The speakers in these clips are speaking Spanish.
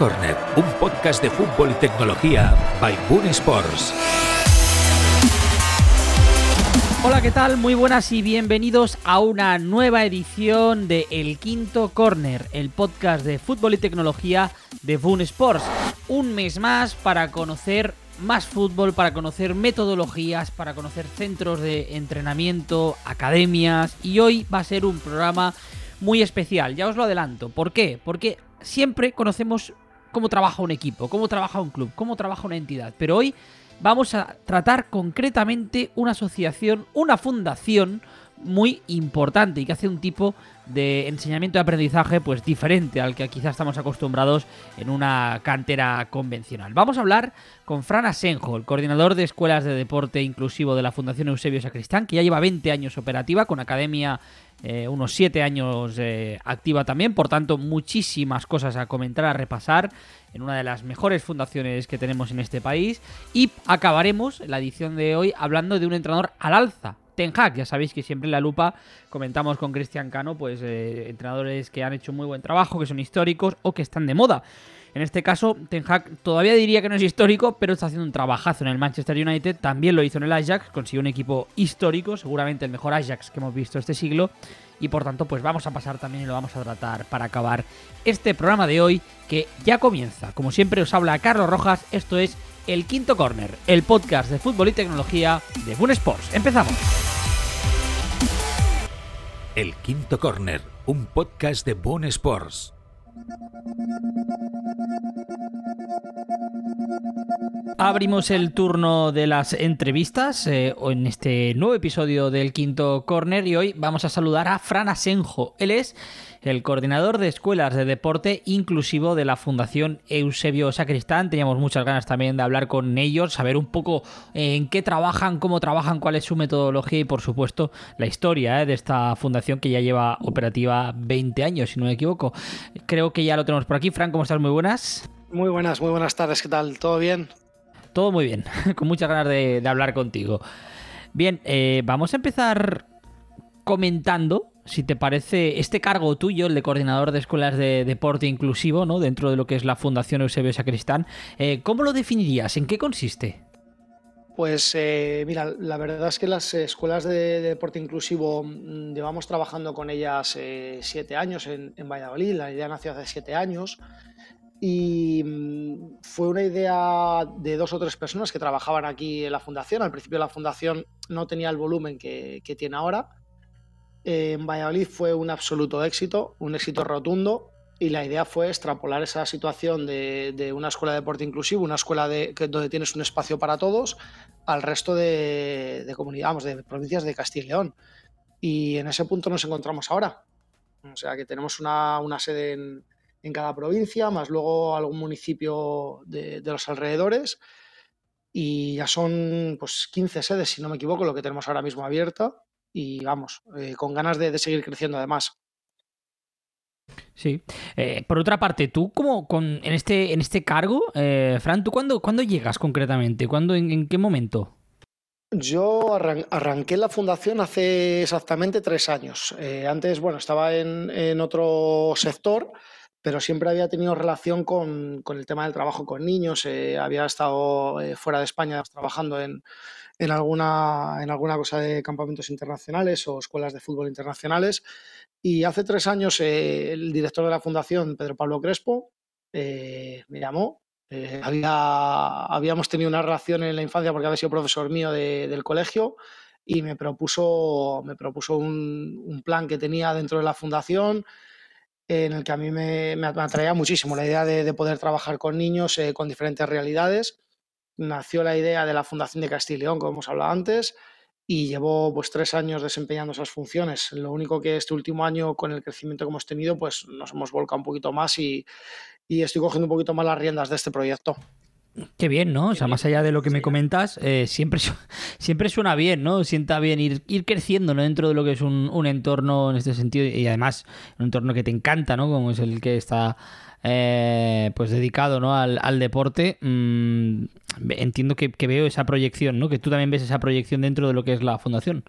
Corner, un podcast de fútbol y tecnología by Boon Sports. Hola, ¿qué tal? Muy buenas y bienvenidos a una nueva edición de El Quinto Corner, el podcast de fútbol y tecnología de Boon Sports. Un mes más para conocer más fútbol, para conocer metodologías, para conocer centros de entrenamiento, academias y hoy va a ser un programa muy especial, ya os lo adelanto. ¿Por qué? Porque siempre conocemos cómo trabaja un equipo, cómo trabaja un club, cómo trabaja una entidad, pero hoy vamos a tratar concretamente una asociación, una fundación muy importante y que hace un tipo de enseñamiento y aprendizaje pues diferente al que quizás estamos acostumbrados en una cantera convencional. Vamos a hablar con Fran Asenjo, el coordinador de escuelas de deporte inclusivo de la Fundación Eusebio Sacristán, que ya lleva 20 años operativa con academia eh, unos 7 años eh, activa también, por tanto muchísimas cosas a comentar, a repasar en una de las mejores fundaciones que tenemos en este país y acabaremos la edición de hoy hablando de un entrenador al alza, Ten Hag. Ya sabéis que siempre en la lupa comentamos con Cristian Cano, pues eh, entrenadores que han hecho muy buen trabajo, que son históricos o que están de moda. En este caso, Ten Hag todavía diría que no es histórico, pero está haciendo un trabajazo en el Manchester United. También lo hizo en el Ajax, consiguió un equipo histórico, seguramente el mejor Ajax que hemos visto este siglo. Y por tanto, pues vamos a pasar también y lo vamos a tratar para acabar este programa de hoy que ya comienza. Como siempre os habla Carlos Rojas, esto es El Quinto Corner, el podcast de fútbol y tecnología de Boon Sports. Empezamos. El Quinto Corner, un podcast de Boon Sports. Abrimos el turno de las entrevistas eh, en este nuevo episodio del Quinto Corner y hoy vamos a saludar a Fran Asenjo. Él es el coordinador de escuelas de deporte inclusivo de la Fundación Eusebio Sacristán. Teníamos muchas ganas también de hablar con ellos, saber un poco eh, en qué trabajan, cómo trabajan, cuál es su metodología y por supuesto la historia eh, de esta fundación que ya lleva operativa 20 años, si no me equivoco. Creo que ya lo tenemos por aquí. Fran, ¿cómo estás? Muy buenas. Muy buenas, muy buenas tardes. ¿Qué tal? ¿Todo bien? Todo muy bien, con muchas ganas de, hablar contigo. Bien, eh, vamos a empezar comentando si te parece, este cargo tuyo, el de coordinador de escuelas de deporte inclusivo, ¿no? Dentro de lo que es la Fundación Eusebio Sacristán, eh, ¿cómo lo definirías? ¿En qué consiste? Pues eh, mira, la verdad es que las escuelas de, deporte inclusivo mm, llevamos trabajando con ellas eh, siete años en, Valladolid. La idea nació hace siete años y mm, fue una idea de dos o tres personas que trabajaban aquí en la fundación. Al principio la fundación no tenía el volumen que tiene ahora en Valladolid fue un absoluto éxito, un éxito rotundo, y la idea fue extrapolar esa situación de, una escuela de deporte inclusivo, una escuela de, donde tienes un espacio para todos, al resto de, de comunidades, de provincias de Castilla y León. Y en ese punto nos encontramos ahora. O sea que tenemos una, sede en, cada provincia, más luego algún municipio de, los alrededores. Y ya son pues 15 sedes, si no me equivoco, lo que tenemos ahora mismo abierta y vamos, eh, con ganas de, seguir creciendo además. Sí. Eh, por otra parte, tú como con, en, este, en este cargo, eh, Fran, ¿tú cuándo, llegas concretamente? ¿Cuándo, en, qué momento? Yo arranqué la fundación hace exactamente tres años. antes, bueno, estaba en, otro sector, pero siempre había tenido relación con, con el tema del trabajo con niños. había estado fuera de España trabajando en, en alguna, en alguna cosa de campamentos internacionales o escuelas de fútbol internacionales. Y hace tres años eh, el director de la fundación, Pedro Pablo Crespo, eh, me llamó. Eh, había, habíamos tenido una relación en la infancia porque había sido profesor mío del colegio y me propuso, me propuso un, plan que tenía dentro de la fundación en el que a mí me, me atraía muchísimo la idea de, de poder trabajar con niños con diferentes realidades nació la idea de la Fundación de Castilla y León, como hemos hablado antes, y llevo pues tres años desempeñando esas funciones. Lo único que este último año, con el crecimiento que hemos tenido, pues nos hemos volcado un poquito más y, estoy cogiendo un poquito más las riendas de este proyecto. Qué bien, ¿no? O sea, más allá de lo que me comentas, eh, siempre, siempre suena bien, ¿no? Sienta bien ir, ir creciendo ¿no? dentro de lo que es un, un, entorno en este sentido y además un entorno que te encanta, ¿no? Como es el que está eh, pues dedicado ¿no? al, deporte, mm, entiendo que, veo esa proyección, ¿no? Que tú también ves esa proyección dentro de lo que es la fundación.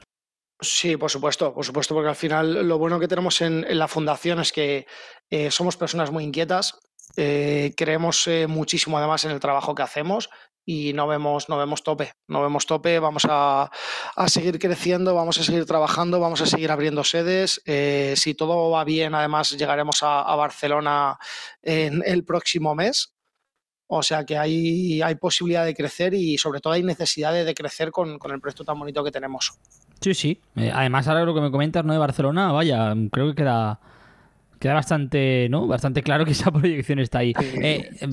Sí, por supuesto, por supuesto, porque al final lo bueno que tenemos en, la fundación es que eh, somos personas muy inquietas, Eh, creemos muchísimo además en el trabajo que hacemos y no vemos, no vemos tope, no vemos tope, vamos a, seguir creciendo, vamos a seguir trabajando, vamos a seguir abriendo sedes. Eh, si todo va bien, además llegaremos a, Barcelona en el próximo mes. O sea que hay, hay posibilidad de crecer y sobre todo hay necesidad de, crecer con, con, el proyecto tan bonito que tenemos. Sí, sí. además, ahora lo que me comentas ¿no? de Barcelona, vaya, creo que queda queda bastante, ¿no? Bastante claro que esa proyección está ahí. Eh, mm,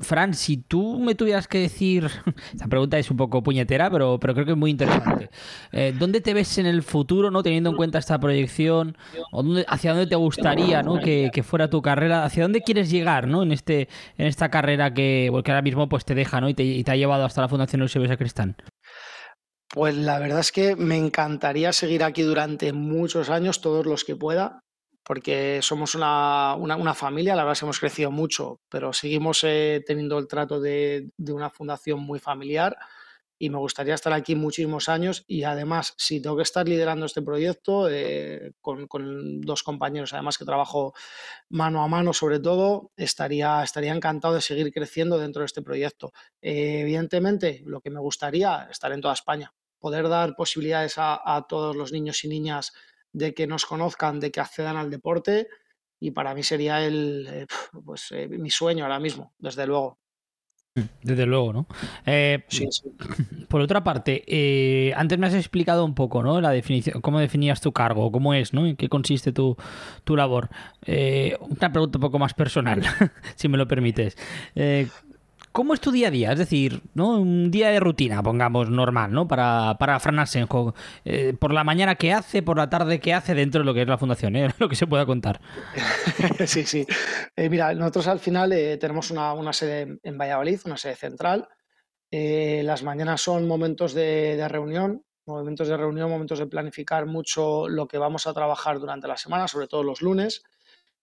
Fran, si tú me tuvieras que decir, esta pregunta es un poco puñetera, pero, pero creo que es muy interesante. Eh, ¿Dónde te ves en el futuro, no teniendo en cuenta esta proyección? ¿O hacia dónde te gustaría ¿no? que, fuera tu carrera? ¿Hacia dónde quieres llegar ¿no? en, este, en esta carrera que, ahora mismo pues, te deja ¿no? y, te, ha llevado hasta la Fundación Eusebio Sacristán? Pues la verdad es que me encantaría seguir aquí durante muchos años, todos los que pueda porque somos una, una, familia, la verdad es que hemos crecido mucho, pero seguimos eh, teniendo el trato de, de, una fundación muy familiar y me gustaría estar aquí muchísimos años y además, si tengo que estar liderando este proyecto eh, con, con, dos compañeros, además que trabajo mano a mano sobre todo, estaría, estaría encantado de seguir creciendo dentro de este proyecto. Eh, evidentemente, lo que me gustaría, estar en toda España, poder dar posibilidades a, a todos los niños y niñas de que nos conozcan, de que accedan al deporte y para mí sería el, eh, pues, eh, mi sueño ahora mismo, desde luego. Desde luego, ¿no? Eh, sí, Por otra parte, antes me has explicado un poco, ¿no? La definición, cómo definías tu cargo, cómo es, ¿no? En qué consiste tu, tu labor. una pregunta un poco más personal, si me lo permites. ¿Cómo es tu día a día? Es decir, ¿no? un día de rutina, pongamos normal, ¿no? Para, para Fran Asenjo. Eh, por la mañana, ¿qué hace? Por la tarde, ¿qué hace dentro de lo que es la fundación? ¿eh? Lo que se pueda contar. sí, sí. Eh, mira, nosotros al final tenemos una, una, sede en Valladolid, una sede central. las mañanas son momentos de, de reunión, momentos de reunión, momentos de planificar mucho lo que vamos a trabajar durante la semana, sobre todo los lunes.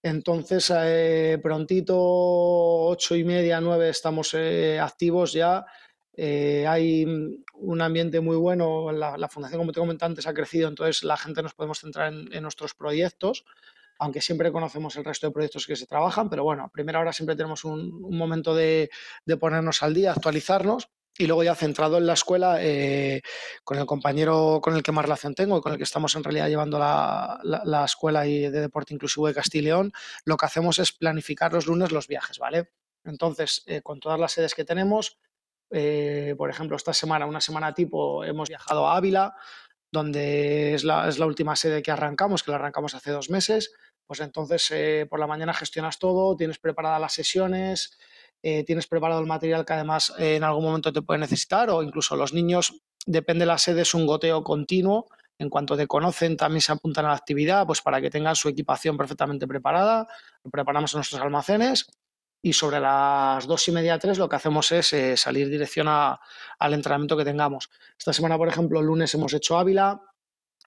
Entonces, eh, prontito, ocho y media, nueve, estamos eh, activos ya. Eh, hay un ambiente muy bueno. La, fundación, como te comenté antes, ha crecido, entonces la gente nos podemos centrar en, nuestros proyectos, aunque siempre conocemos el resto de proyectos que se trabajan. Pero bueno, a primera hora siempre tenemos un, momento de, de ponernos al día, actualizarnos y luego ya centrado en la escuela, eh, con el compañero con el que más relación tengo y con el que estamos en realidad llevando la, la, escuela de deporte inclusivo de Castilla y León, lo que hacemos es planificar los lunes los viajes, ¿vale? Entonces, eh, con todas las sedes que tenemos, eh, por ejemplo, esta semana, una semana tipo, hemos viajado a Ávila, donde es la, es la última sede que arrancamos, que la arrancamos hace dos meses. Pues entonces, por la mañana gestionas todo, tienes preparadas las sesiones, eh, tienes preparado el material que además eh, en algún momento te puede necesitar o incluso los niños, depende de la sede, es un goteo continuo. En cuanto te conocen, también se apuntan a la actividad, pues para que tengan su equipación perfectamente preparada. Preparamos en nuestros almacenes y sobre las dos y media, tres, lo que hacemos es eh, salir dirección al entrenamiento que tengamos. Esta semana, por ejemplo, lunes hemos hecho Ávila,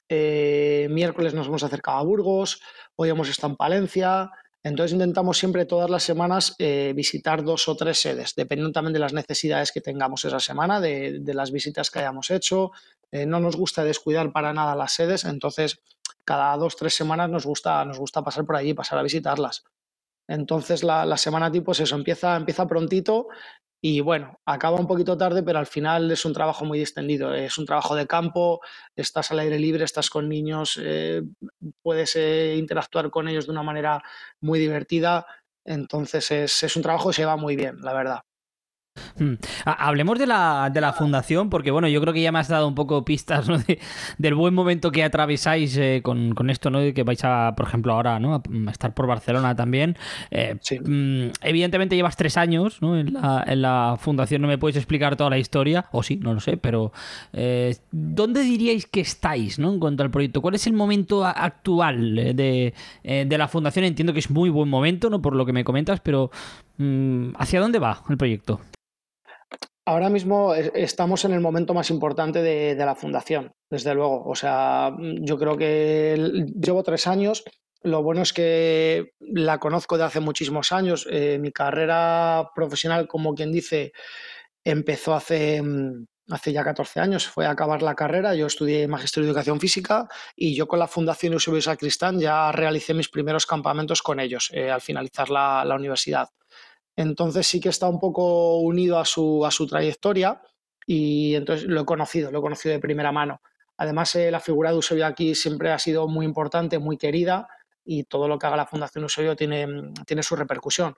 miércoles nos hemos acercado a Burgos, hoy hemos estado en Palencia, entonces intentamos siempre todas las semanas eh, visitar dos o tres sedes, dependiendo también de las necesidades que tengamos esa semana, de, las visitas que hayamos hecho. Eh, no nos gusta descuidar para nada las sedes, entonces cada dos o tres semanas nos gusta, nos gusta pasar por allí, pasar a visitarlas. Entonces la, semana tipo eso, empieza, empieza prontito y bueno, acaba un poquito tarde, pero al final es un trabajo muy extendido. Es un trabajo de campo, estás al aire libre, estás con niños, eh, puedes eh, interactuar con ellos de una manera muy divertida. Entonces es, es un trabajo que se va muy bien, la verdad. Hmm. Hablemos de la, de la, fundación, porque bueno, yo creo que ya me has dado un poco pistas del buen momento que atravesáis eh, con, con, esto, ¿no? De que vais a, por ejemplo, ahora, ¿no? A estar por Barcelona también. Eh, mm, evidentemente llevas tres años ¿no? en, la, en, la, fundación, no me puedes explicar toda la historia, o sí, no lo sé, pero eh, ¿dónde diríais que estáis ¿no? en cuanto al proyecto? ¿Cuál es el momento actual de, de la fundación? Entiendo que es muy buen momento, ¿no? Por lo que me comentas, pero mm, ¿hacia dónde va el proyecto? Ahora mismo estamos en el momento más importante de, la fundación, desde luego. O sea, yo creo que llevo tres años. Lo bueno es que la conozco de hace muchísimos años. Eh, mi carrera profesional, como quien dice, empezó hace, hace ya 14 años, fue a acabar la carrera, yo estudié Magisterio de Educación Física y yo con la Fundación Eusebio Sacristán ya realicé mis primeros campamentos con ellos eh, al finalizar la, universidad. Entonces sí que está un poco unido a su, a su trayectoria y entonces lo he conocido, lo he conocido de primera mano. Además, eh, la figura de Eusebio aquí siempre ha sido muy importante, muy querida y todo lo que haga la Fundación Eusebio tiene, tiene su repercusión.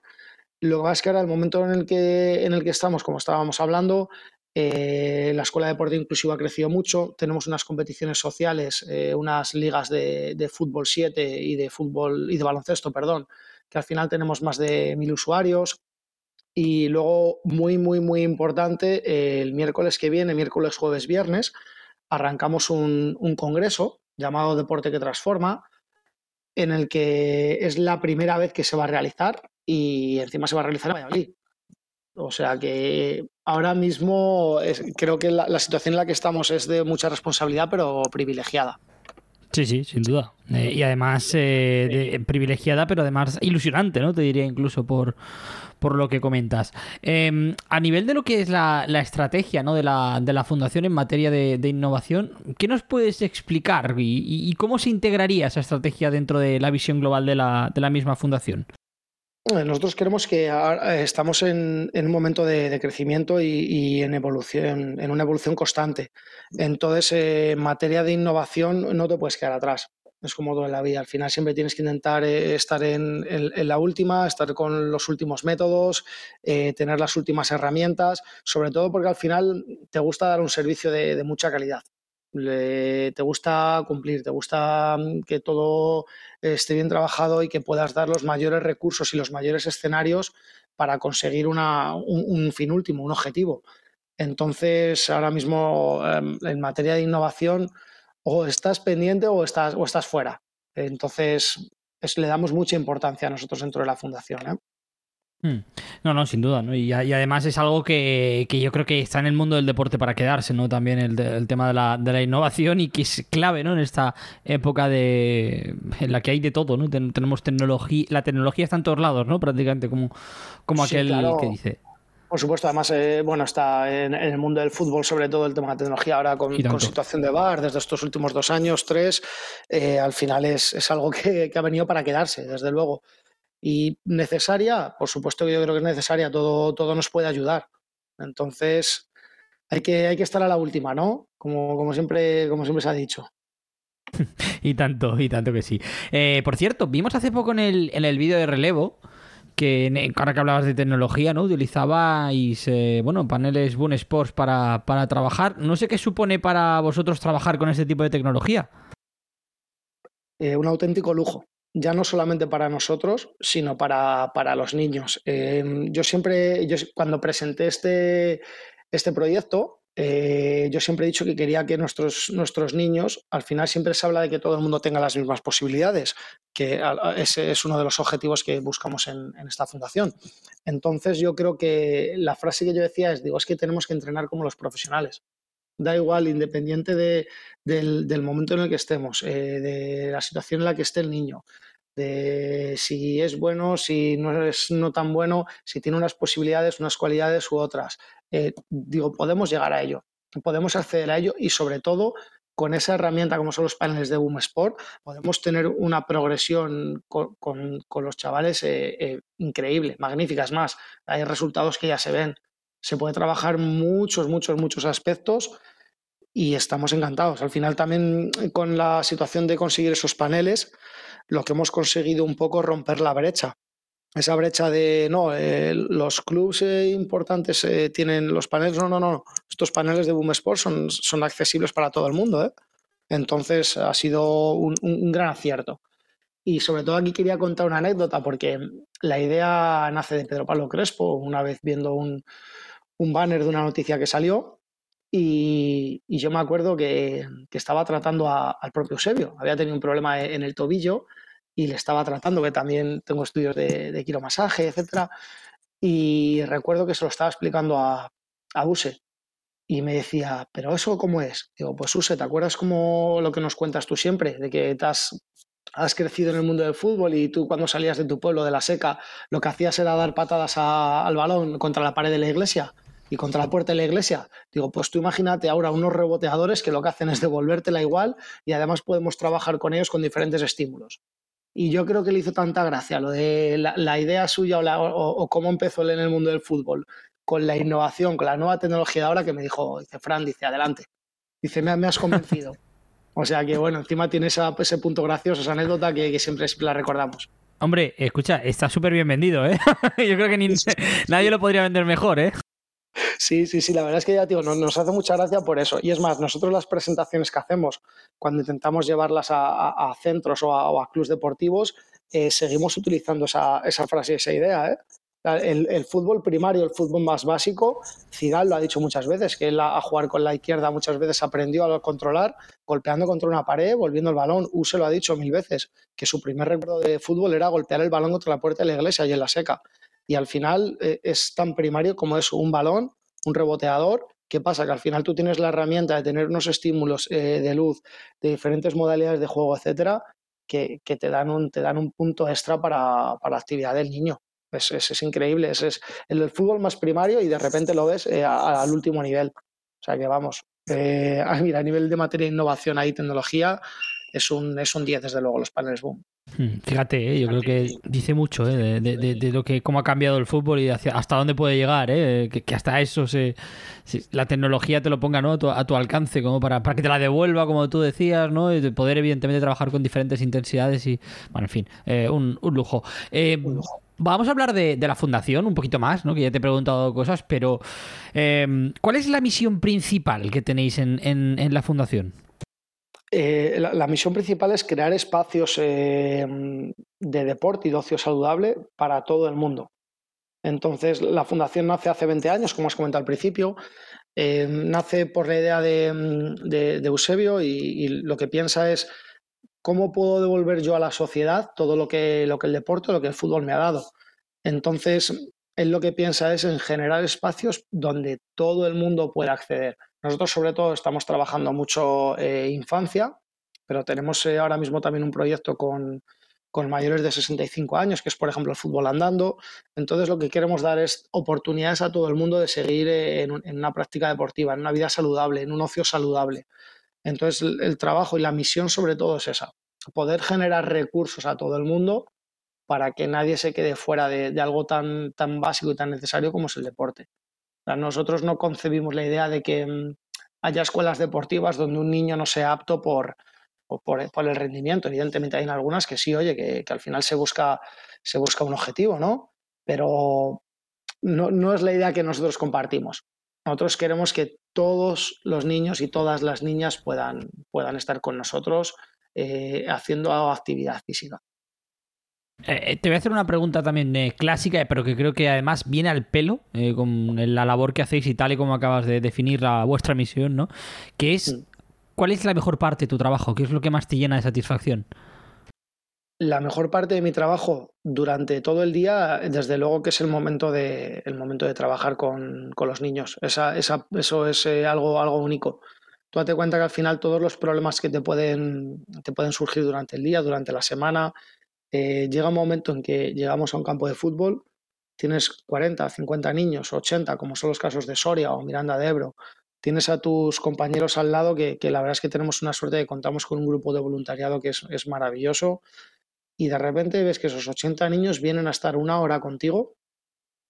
Lo que pasa es que ahora, el momento en el que, en el que estamos, como estábamos hablando, eh, la Escuela de Deporte Inclusivo ha crecido mucho, tenemos unas competiciones sociales, eh, unas ligas de, fútbol 7 y de fútbol y de baloncesto, perdón, que al final tenemos más de mil usuarios. Y luego, muy, muy, muy importante, el miércoles que viene, miércoles, jueves, viernes, arrancamos un, un congreso llamado Deporte que Transforma, en el que es la primera vez que se va a realizar y encima se va a realizar en Valladolid. O sea que ahora mismo creo que la, situación en la que estamos es de mucha responsabilidad, pero privilegiada. Sí, sí, sin duda. Eh, y además eh, privilegiada, pero además ilusionante, ¿no? Te diría incluso por, por lo que comentas. Em, a nivel de lo que es la, estrategia ¿no? de, la, de, la, Fundación en materia de, innovación, ¿qué nos puedes explicar y, cómo se integraría esa estrategia dentro de la visión global de la, de la misma Fundación? Nosotros creemos que eh, estamos en, un momento de, crecimiento y, en evolución, en una evolución constante. Entonces, eh, en materia de innovación no te puedes quedar atrás. Es como todo en la vida. Al final siempre tienes que intentar estar en, la última, estar con los últimos métodos, tener las últimas herramientas, sobre todo porque al final te gusta dar un servicio de mucha calidad te gusta cumplir, te gusta mm, que todo esté bien trabajado y que puedas dar los mayores recursos y los mayores escenarios para conseguir un, fin último, un objetivo. Entonces, ahora mismo em, en materia de innovación, o estás pendiente o estás, o estás fuera. Entonces, le damos mucha importancia a nosotros dentro de la fundación. ¿eh? Hmm. No, no, sin duda, ¿no? Y, además es algo que, yo creo que está en el mundo del deporte para quedarse, ¿no? También el, tema de la, innovación y que es clave, ¿no? En esta época de en la que hay de todo, ¿no? tenemos tecnología, la tecnología está en todos lados, ¿no? Prácticamente como, como aquel que dice. Por supuesto, además, eh, bueno, está en, el mundo del fútbol, sobre todo el tema de la tecnología, ahora con, situación de VAR, desde estos últimos dos años, tres, eh, al final es, algo que, ha venido para quedarse, desde luego. Y necesaria, por supuesto que yo creo que es necesaria, todo, todo nos puede ayudar. Entonces, hay que, hay que estar a la última, ¿no? Como, como, siempre, como siempre se ha dicho. y tanto, y tanto que sí. Eh, por cierto, vimos hace poco en el, en el vídeo de relevo que ahora que hablabas de tecnología, ¿no? Utilizabais, eh, bueno, paneles Boon Sports para, para trabajar. No sé qué supone para vosotros trabajar con este tipo de tecnología. Eh, un auténtico lujo ya no solamente para nosotros, sino para, los niños. Em, yo siempre, yo, cuando presenté este, este proyecto, eh, yo siempre he dicho que quería que nuestros, nuestros niños, al final siempre se habla de que todo el mundo tenga las mismas posibilidades, que ese es uno de los objetivos que buscamos en, en, esta fundación. Entonces yo creo que la frase que yo decía es, digo, es que tenemos que entrenar como los profesionales da igual, independiente del, momento en el que estemos, eh, de la situación en la que esté el niño, de si es bueno, si no es no tan bueno, si tiene unas posibilidades, unas cualidades u otras. Eh, digo, podemos llegar a ello, podemos acceder a ello y sobre todo con esa herramienta como son los paneles de Boom Sport, podemos tener una progresión con, los chavales eh, increíble, magníficas más. Hay resultados que ya se ven. Se puede trabajar muchos, muchos, muchos aspectos y estamos encantados. Al final también eh, con la situación de conseguir esos paneles, lo que hemos conseguido un poco romper la brecha. Esa brecha de, no, eh, los clubes eh, importantes tienen los paneles, no, no, no, estos paneles de Boom Sport son, son accesibles para todo el mundo. Entonces ha sido un, gran acierto. Y sobre todo aquí quería contar una anécdota porque la idea nace de Pedro Pablo Crespo, una vez viendo un, un banner de una noticia que salió y, yo me acuerdo que, estaba tratando al propio Eusebio. Había tenido un problema en el tobillo y le estaba tratando, que también tengo estudios de, de quiromasaje, etc. Y recuerdo que se lo estaba explicando a, a Use. Y me decía, ¿pero eso cómo es? Digo, pues Use, ¿te acuerdas como lo que nos cuentas tú siempre? De que has, has crecido en el mundo del fútbol y tú cuando salías de tu pueblo, de la seca, lo que hacías era dar patadas al balón contra la pared de la iglesia. y contra la puerta de la iglesia. Digo, pues tú imagínate ahora unos reboteadores que lo que hacen es devolvértela igual y además podemos trabajar con ellos con diferentes estímulos. Y yo creo que le hizo tanta gracia lo de la, idea suya o, cómo empezó él en el mundo del fútbol, con la innovación, con la nueva tecnología de ahora, que me dijo, dice, Fran, dice, adelante. Dice, me, me has convencido. o sea que, bueno, encima tiene ese punto gracioso, esa anécdota que, siempre la recordamos. Hombre, escucha, está súper bien vendido, ¿eh? Yo creo que ni, nadie lo podría vender mejor, ¿eh? Sí, sí, sí, la verdad es que ya digo, nos, hace mucha gracia por eso. Y es más, nosotros las presentaciones que hacemos cuando intentamos llevarlas a, centros o a, clubes deportivos, eh, seguimos utilizando esa, frase y esa idea. ¿eh? El, fútbol primario, el fútbol más básico, Cigal lo ha dicho muchas veces, que él a, jugar con la izquierda muchas veces aprendió a controlar, golpeando contra una pared, volviendo el balón. Use lo ha dicho mil veces, que su primer recuerdo de fútbol era golpear el balón contra la puerta de la iglesia y en la seca. Y al final eh, es tan primario como es un balón, un reboteador. ¿Qué pasa? Que al final tú tienes la herramienta de tener unos estímulos eh, de luz, de diferentes modalidades de juego, etcétera, que, te, dan un, te dan un punto extra para, la actividad del niño. Es, es, increíble. Es, es, el fútbol más primario y de repente lo ves eh, al último nivel. O sea que vamos. mira, a nivel de materia de innovación ahí, tecnología, es un, es un 10 desde luego los paneles boom. Hmm, fíjate, ¿eh? yo creo que dice mucho ¿eh? de, lo que cómo ha cambiado el fútbol y hasta dónde puede llegar, ¿eh? que, hasta eso se, la tecnología te lo ponga ¿no? a, tu, alcance, como para, para, que te la devuelva, como tú decías, ¿no? y poder evidentemente trabajar con diferentes intensidades y, bueno, en fin, un, lujo. Vamos a hablar de, la fundación un poquito más, ¿no? que ya te he preguntado cosas, pero ¿cuál es la misión principal que tenéis en, en la fundación? Eh, la, misión principal es crear espacios eh, de deporte y de ocio saludable para todo el mundo. Entonces, la fundación nace hace 20 años, como has comentado al principio. Eh, nace por la idea de, Eusebio y, lo que piensa es cómo puedo devolver yo a la sociedad todo lo que, lo que el deporte, lo que el fútbol me ha dado. Entonces, él lo que piensa es en generar espacios donde todo el mundo pueda acceder. Nosotros sobre todo estamos trabajando mucho eh, infancia, pero tenemos eh, ahora mismo también un proyecto con, mayores de 65 años, que es por ejemplo el fútbol andando. Entonces lo que queremos dar es oportunidades a todo el mundo de seguir eh, en, una práctica deportiva, en una vida saludable, en un ocio saludable. Entonces el, trabajo y la misión sobre todo es esa, poder generar recursos a todo el mundo para que nadie se quede fuera de, algo tan, tan básico y tan necesario como es el deporte nosotros no concebimos la idea de que mm, haya escuelas deportivas donde un niño no sea apto por, por, el rendimiento. Evidentemente hay algunas que sí, oye, que, al final se busca, se busca un objetivo, ¿no? Pero no, es la idea que nosotros compartimos. Nosotros queremos que todos los niños y todas las niñas puedan, puedan estar con nosotros eh, haciendo actividad física. Eh, te voy a hacer una pregunta también eh, clásica, pero que creo que además viene al pelo eh, con la labor que hacéis y tal y como acabas de definir la, vuestra misión, ¿no? Que es, ¿cuál es la mejor parte de tu trabajo? ¿Qué es lo que más te llena de satisfacción? La mejor parte de mi trabajo durante todo el día, desde luego que es el momento de, el momento de trabajar con, los niños. Esa, esa, eso es algo, algo único. Tú date cuenta que al final todos los problemas que te pueden, te pueden surgir durante el día, durante la semana, eh, llega un momento en que llegamos a un campo de fútbol, tienes 40, 50 niños, 80, como son los casos de Soria o Miranda de Ebro, tienes a tus compañeros al lado que, la verdad es que tenemos una suerte de contamos con un grupo de voluntariado que es, maravilloso y de repente ves que esos 80 niños vienen a estar una hora contigo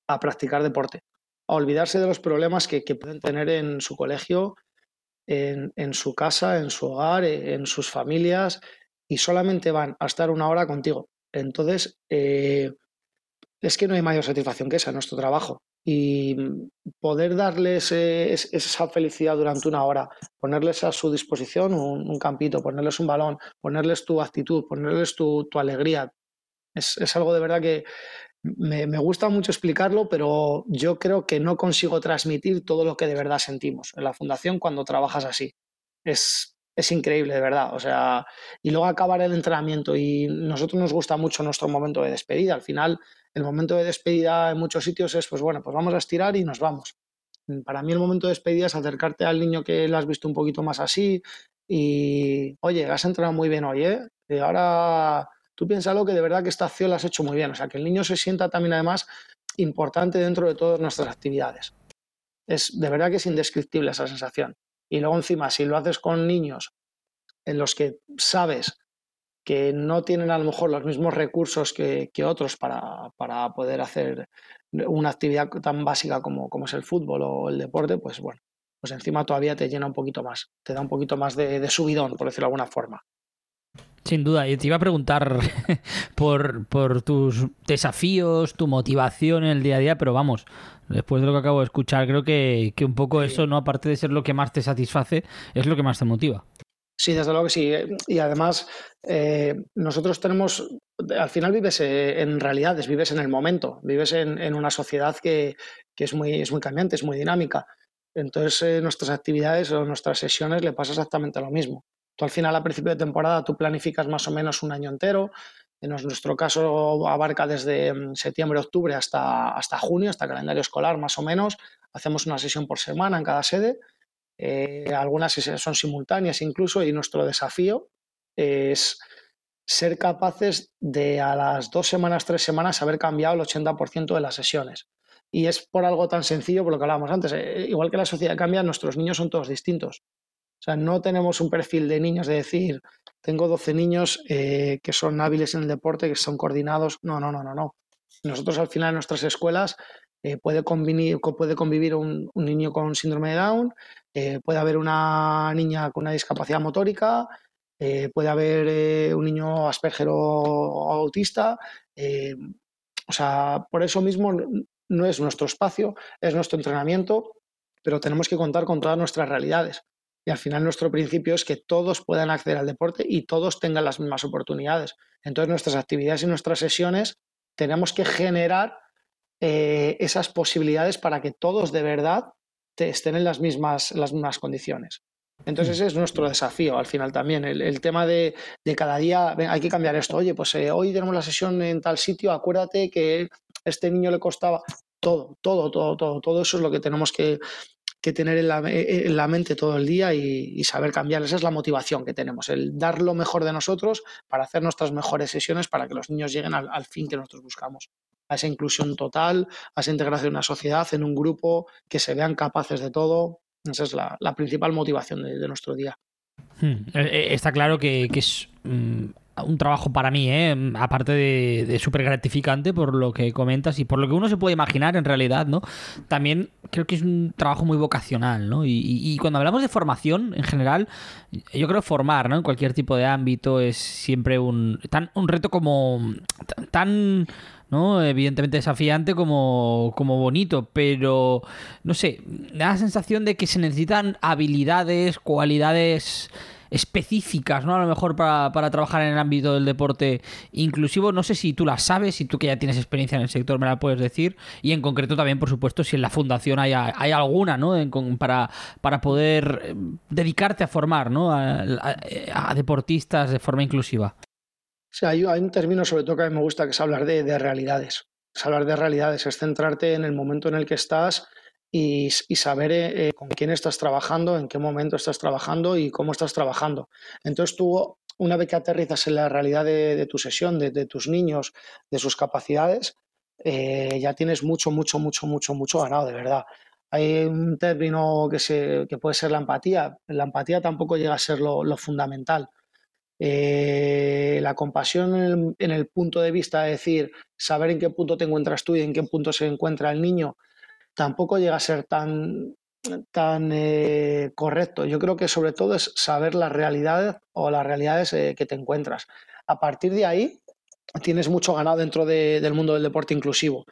a practicar deporte, a olvidarse de los problemas que, pueden tener en su colegio, en, en, su casa, en su hogar, en sus familias y solamente van a estar una hora contigo. Entonces, eh, es que no hay mayor satisfacción que esa nuestro trabajo. Y poder darles esa felicidad durante una hora, ponerles a su disposición un, campito, ponerles un balón, ponerles tu actitud, ponerles tu, alegría, es, algo de verdad que me, me, gusta mucho explicarlo, pero yo creo que no consigo transmitir todo lo que de verdad sentimos en la fundación cuando trabajas así. Es, es increíble, de verdad. O sea, y luego acabar el entrenamiento y nosotros nos gusta mucho nuestro momento de despedida. Al final, el momento de despedida en muchos sitios es, pues bueno, pues vamos a estirar y nos vamos. Para mí el momento de despedida es acercarte al niño que le has visto un poquito más así y, oye, has entrenado muy bien hoy, ¿eh? Y ahora tú piénsalo que de verdad que esta acción la has hecho muy bien. O sea, que el niño se sienta también además importante dentro de todas nuestras actividades. Es de verdad que es indescriptible esa sensación. Y luego encima, si lo haces con niños en los que sabes que no tienen a lo mejor los mismos recursos que, otros para, poder hacer una actividad tan básica como, como, es el fútbol o el deporte, pues bueno, pues encima todavía te llena un poquito más, te da un poquito más de, de subidón, por decirlo de alguna forma. Sin duda, y te iba a preguntar por, por, tus desafíos, tu motivación en el día a día, pero vamos, después de lo que acabo de escuchar, creo que, que un poco eso, ¿no? Aparte de ser lo que más te satisface, es lo que más te motiva. Sí, desde luego que sí. Y además, eh, nosotros tenemos, al final vives eh, en realidades, vives en el momento, vives en, una sociedad que, es, muy, es muy cambiante, es muy dinámica. Entonces, eh, nuestras actividades o nuestras sesiones le pasa exactamente lo mismo. Al final, a principio de temporada, tú planificas más o menos un año entero. En nuestro caso abarca desde mm, septiembre, octubre hasta, hasta junio, hasta calendario escolar más o menos. Hacemos una sesión por semana en cada sede eh, algunas son simultáneas incluso y nuestro desafío es ser capaces de a las dos semanas, tres semanas haber cambiado el 80% de las sesiones. Y es por algo tan sencillo, por lo que hablábamos antes, eh, igual que la sociedad cambia, nuestros niños son todos distintos. O sea, no tenemos un perfil de niños de decir, tengo 12 niños eh, que son hábiles en el deporte, que son coordinados. No, no, no, no, no. Nosotros al final en nuestras escuelas puede, convivir, puede convivir un, niño con síndrome de Down, eh, puede haber una niña con una discapacidad motórica, eh, puede haber eh, un niño Asperger o autista. o sea, por eso mismo no es nuestro espacio, es nuestro entrenamiento, pero tenemos que contar con todas nuestras realidades. Y al final nuestro principio es que todos puedan acceder al deporte y todos tengan las mismas oportunidades. Entonces nuestras actividades y nuestras sesiones tenemos que generar esas posibilidades para que todos de verdad estén en las mismas, las mismas condiciones. Entonces ese es nuestro desafío al final también, el, tema de, cada día, hay que cambiar esto, oye, pues eh, hoy tenemos la sesión en tal sitio, acuérdate que este niño le costaba todo, todo, todo, todo, todo eso es lo que tenemos que, tener en la, mente todo el día y, saber cambiar. Esa es la motivación que tenemos, el dar lo mejor de nosotros para hacer nuestras mejores sesiones para que los niños lleguen al fin que nosotros buscamos a esa inclusión total, a esa integración en una sociedad, en un grupo, que se vean capaces de todo. Esa es la, principal motivación de, nuestro día. Hmm. Eh, eh, está claro que, es mm, un trabajo para mí, ¿eh? aparte de, súper gratificante por lo que comentas y por lo que uno se puede imaginar en realidad, ¿no? También creo que es un trabajo muy vocacional, ¿no? Y, cuando hablamos de formación en general, yo creo formar, ¿no? En cualquier tipo de ámbito es siempre un, tan, un reto como tan ¿no? Evidentemente desafiante como, como bonito, pero no sé, da la sensación de que se necesitan habilidades, cualidades específicas, ¿no? A lo mejor para, trabajar en el ámbito del deporte inclusivo. No sé si tú las sabes, si tú que ya tienes experiencia en el sector me la puedes decir. Y en concreto también, por supuesto, si en la fundación hay, hay alguna, ¿no? para, para poder eh, dedicarte a formar, ¿no? a deportistas de forma inclusiva. Sí, hay, un término sobre todo que a mí me gusta que es hablar de, realidades. Es hablar de realidades, es centrarte en el momento en el que estás y, saber eh, eh, con quién estás trabajando, en qué momento estás trabajando y cómo estás trabajando. Entonces tú, una vez que aterrizas en la realidad de, tu sesión, de, tus niños, de sus capacidades, eh, ya tienes mucho, mucho, mucho, mucho, mucho ganado, de verdad. Hay un término que, se, que puede ser la empatía. La empatía tampoco llega a ser lo fundamental la compasión en el, punto de vista de decir, saber en qué punto te encuentras tú y en qué punto se encuentra el niño, tampoco llega a ser tan, tan eh, correcto. Yo creo que sobre todo es saber las realidades o las realidades eh, que te encuentras. A partir de ahí, tienes mucho ganado dentro del mundo del deporte inclusivo.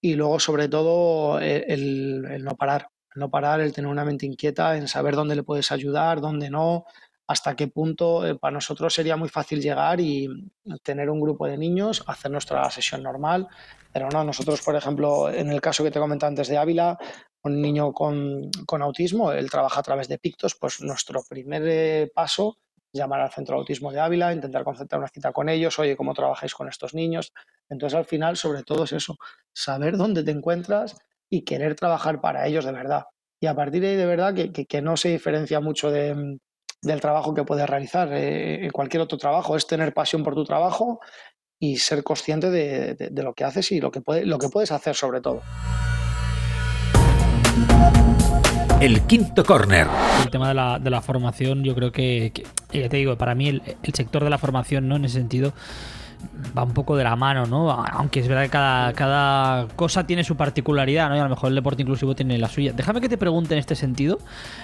Y luego, sobre todo, el, el no parar. El no parar, el tener una mente inquieta, en saber dónde le puedes ayudar, dónde no, hasta qué punto eh, para nosotros sería muy fácil llegar y tener un grupo de niños, hacer nuestra sesión normal. Pero no, nosotros, por ejemplo, en el caso que te comenté antes de Ávila, un niño con, autismo, él trabaja a través de Pictos, pues nuestro primer eh, paso llamar al centro de autismo de Ávila, intentar concertar una cita con ellos, oye, ¿cómo trabajáis con estos niños? Entonces, al final, sobre todo es eso, saber dónde te encuentras y querer trabajar para ellos de verdad. Y a partir de ahí, de verdad, que no se diferencia mucho de, del trabajo que puedes realizar. eh, cualquier otro trabajo es tener pasión por tu trabajo y ser consciente de, lo que haces y lo que, puede, lo que puedes hacer sobre todo. El quinto corner. El tema de la, de la formación, yo creo que, ya te digo, para mí el, el sector de la formación, ¿no? En ese sentido va un poco de la mano, ¿no? Aunque es verdad que cada, cada cosa tiene su particularidad, ¿no? Y a lo mejor el deporte inclusivo tiene la suya. Déjame que te pregunte en este sentido,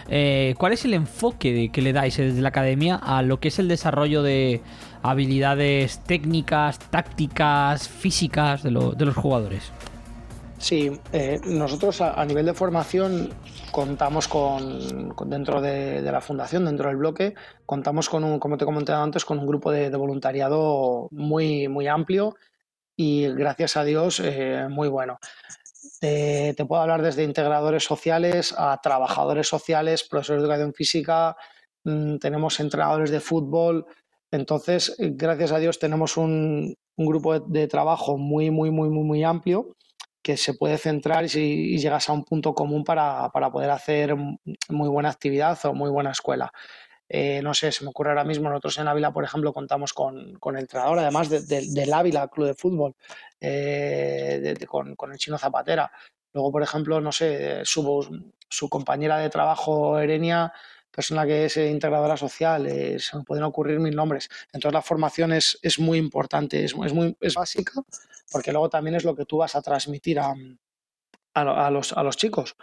eh, ¿cuál es el enfoque que le dais desde la academia a lo que es el desarrollo de habilidades técnicas, tácticas, físicas de, de los jugadores? Sí, eh, nosotros a, nivel de formación contamos con, dentro de, la fundación, dentro del bloque, contamos con un, como te he comentado antes, con un grupo de, voluntariado muy, muy amplio y gracias a Dios eh, muy bueno. te puedo hablar desde integradores sociales a trabajadores sociales, profesores de educación física, mm, tenemos entrenadores de fútbol. Entonces, gracias a Dios tenemos un, un grupo de, trabajo muy, muy, muy, muy, muy amplio que se puede centrar y, llegas a un punto común para, poder hacer muy buena actividad o muy buena escuela. Eh, no sé, se me ocurre ahora mismo, nosotros en Ávila, por ejemplo, contamos con, con el entrenador, además del Ávila Club de Fútbol, eh, con, el chino Zapatera. Luego, por ejemplo, no sé, su, su compañera de trabajo, Erenia, persona que es integradora social, eh, se me pueden ocurrir mil nombres. Entonces la formación es, es muy importante, es, es, muy, es básica, porque luego también es lo que tú vas a transmitir a, a, los, a los chicos.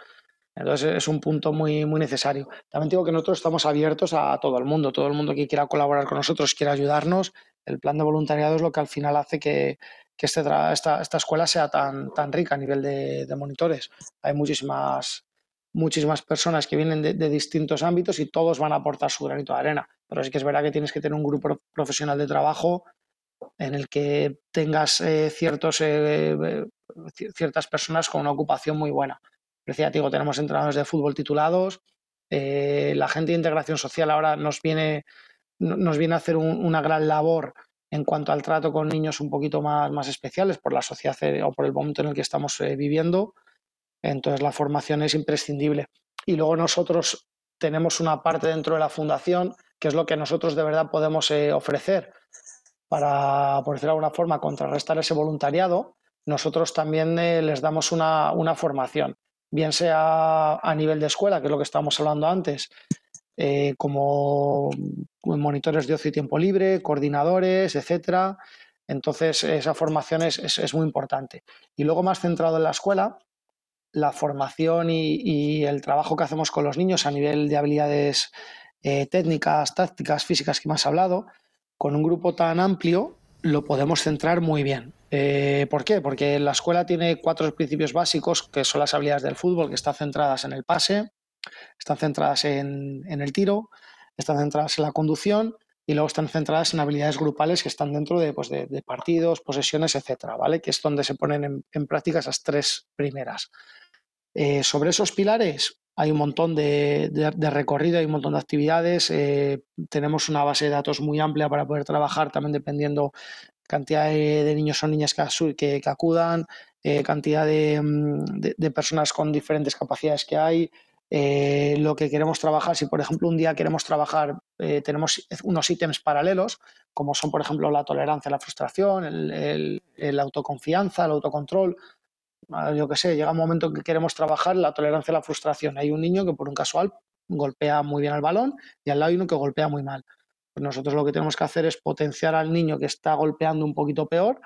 Entonces es un punto muy, muy necesario. También digo que nosotros estamos abiertos a todo el mundo, todo el mundo que quiera colaborar con nosotros, quiera ayudarnos. El plan de voluntariado es lo que al final hace que, que este esta, esta, escuela sea tan, tan rica a nivel de, monitores. Hay muchísimas, muchísimas personas que vienen de, de, distintos ámbitos y todos van a aportar su granito de arena. Pero sí que es verdad que tienes que tener un grupo profesional de trabajo en el que tengas eh, eh, eh, ciertas personas con una ocupación muy buena. Decía, digo, tenemos entrenadores de fútbol titulados, la gente de integración social ahora nos viene, nos viene a hacer una gran labor en cuanto al trato con niños un poquito más, más especiales por la sociedad o por el momento en el que estamos viviendo. Entonces la formación es imprescindible. Y luego nosotros tenemos una parte dentro de la fundación que es lo que nosotros de verdad podemos ofrecer para, por decirlo de alguna forma, contrarrestar ese voluntariado, nosotros también eh, les damos una, formación, bien sea a nivel de escuela, que es lo que estábamos hablando antes, eh, como monitores de ocio y tiempo libre, coordinadores, etcétera. Entonces, esa formación es, muy importante. Y luego, más centrado en la escuela, la formación y, el trabajo que hacemos con los niños a nivel de habilidades eh, técnicas, tácticas, físicas que has hablado, con un grupo tan amplio lo podemos centrar muy bien. Eh, ¿Por qué? Porque la escuela tiene cuatro principios básicos, que son las habilidades del fútbol, que están centradas en el pase, están centradas en, el tiro, están centradas en la conducción y luego están centradas en habilidades grupales que están dentro de, pues, partidos, posesiones, etcétera, ¿vale? Que es donde se ponen en, práctica esas tres primeras. Eh, sobre esos pilares, hay un montón de, recorrido, hay un montón de actividades, eh, tenemos una base de datos muy amplia para poder trabajar también dependiendo cantidad de, niños o niñas que, acudan, eh, cantidad mm, de, personas con diferentes capacidades que hay, eh, lo que queremos trabajar, si por ejemplo un día queremos trabajar, tenemos unos ítems paralelos, como son por ejemplo la tolerancia a la frustración, el, el autoconfianza, el autocontrol, yo qué sé, llega un momento en que queremos trabajar la tolerancia a la frustración. Hay un niño que por un casual golpea muy bien el balón y al lado hay uno que golpea muy mal. Pues nosotros lo que tenemos que hacer es potenciar al niño que está golpeando un poquito peor,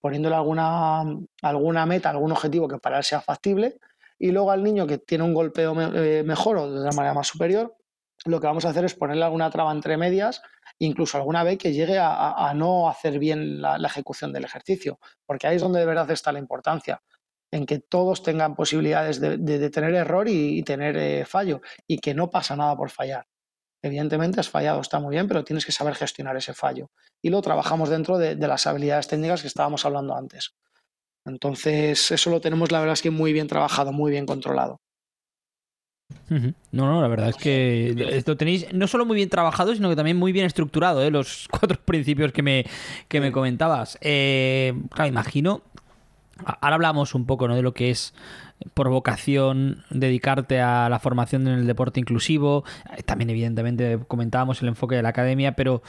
poniéndole alguna, alguna meta, algún objetivo que para él sea factible, y luego al niño que tiene un golpeo eh, mejor o de una manera más superior, lo que vamos a hacer es ponerle alguna traba entre medias, incluso alguna vez que llegue a, no hacer bien la, ejecución del ejercicio, porque ahí es donde de verdad está la importancia en que todos tengan posibilidades de, tener error y, tener eh, fallo y que no pasa nada por fallar. Evidentemente has fallado, está muy bien, pero tienes que saber gestionar ese fallo. Y lo trabajamos dentro de, las habilidades técnicas que estábamos hablando antes. Entonces, eso lo tenemos, la verdad es que muy bien trabajado, muy bien controlado. No, no, la verdad es que esto tenéis no solo muy bien trabajado, sino que también muy bien estructurado, ¿eh? los cuatro principios que me, que me comentabas. Eh, claro, imagino Ahora hablamos un poco ¿no? de lo que es por vocación dedicarte a la formación en el deporte inclusivo. Eh, también, evidentemente, comentábamos el enfoque de la academia, pero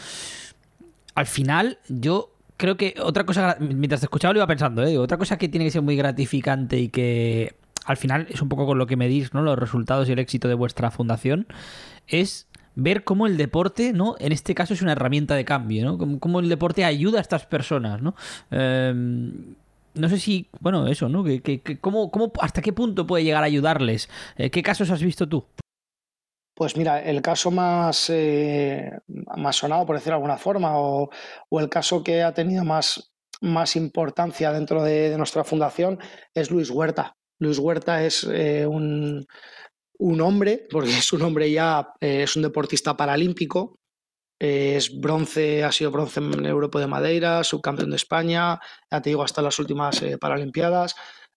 al final yo creo que otra cosa, mientras te escuchaba lo iba pensando, ¿eh? otra cosa que tiene que ser muy gratificante y que al final es un poco con lo que medís, ¿no? Los resultados y el éxito de vuestra fundación, es ver cómo el deporte, ¿no? En este caso es una herramienta de cambio, ¿no? Cómo, el deporte ayuda a estas personas, ¿no? Em, no sé si, bueno, eso, ¿no? cómo, ¿Hasta qué punto puede llegar a ayudarles? Eh, ¿Qué casos has visto tú? Pues mira, el caso más, eh, más sonado, por decirlo de alguna forma, o, el caso que ha tenido más, más importancia dentro de, nuestra fundación es Luis Huerta. Luis Huerta es eh, un, un, hombre, porque es un hombre ya, es un deportista paralímpico, es bronce, ha sido bronce en Europa de Madeira, subcampeón de España, ya te digo, hasta las últimas eh, Paralimpiadas.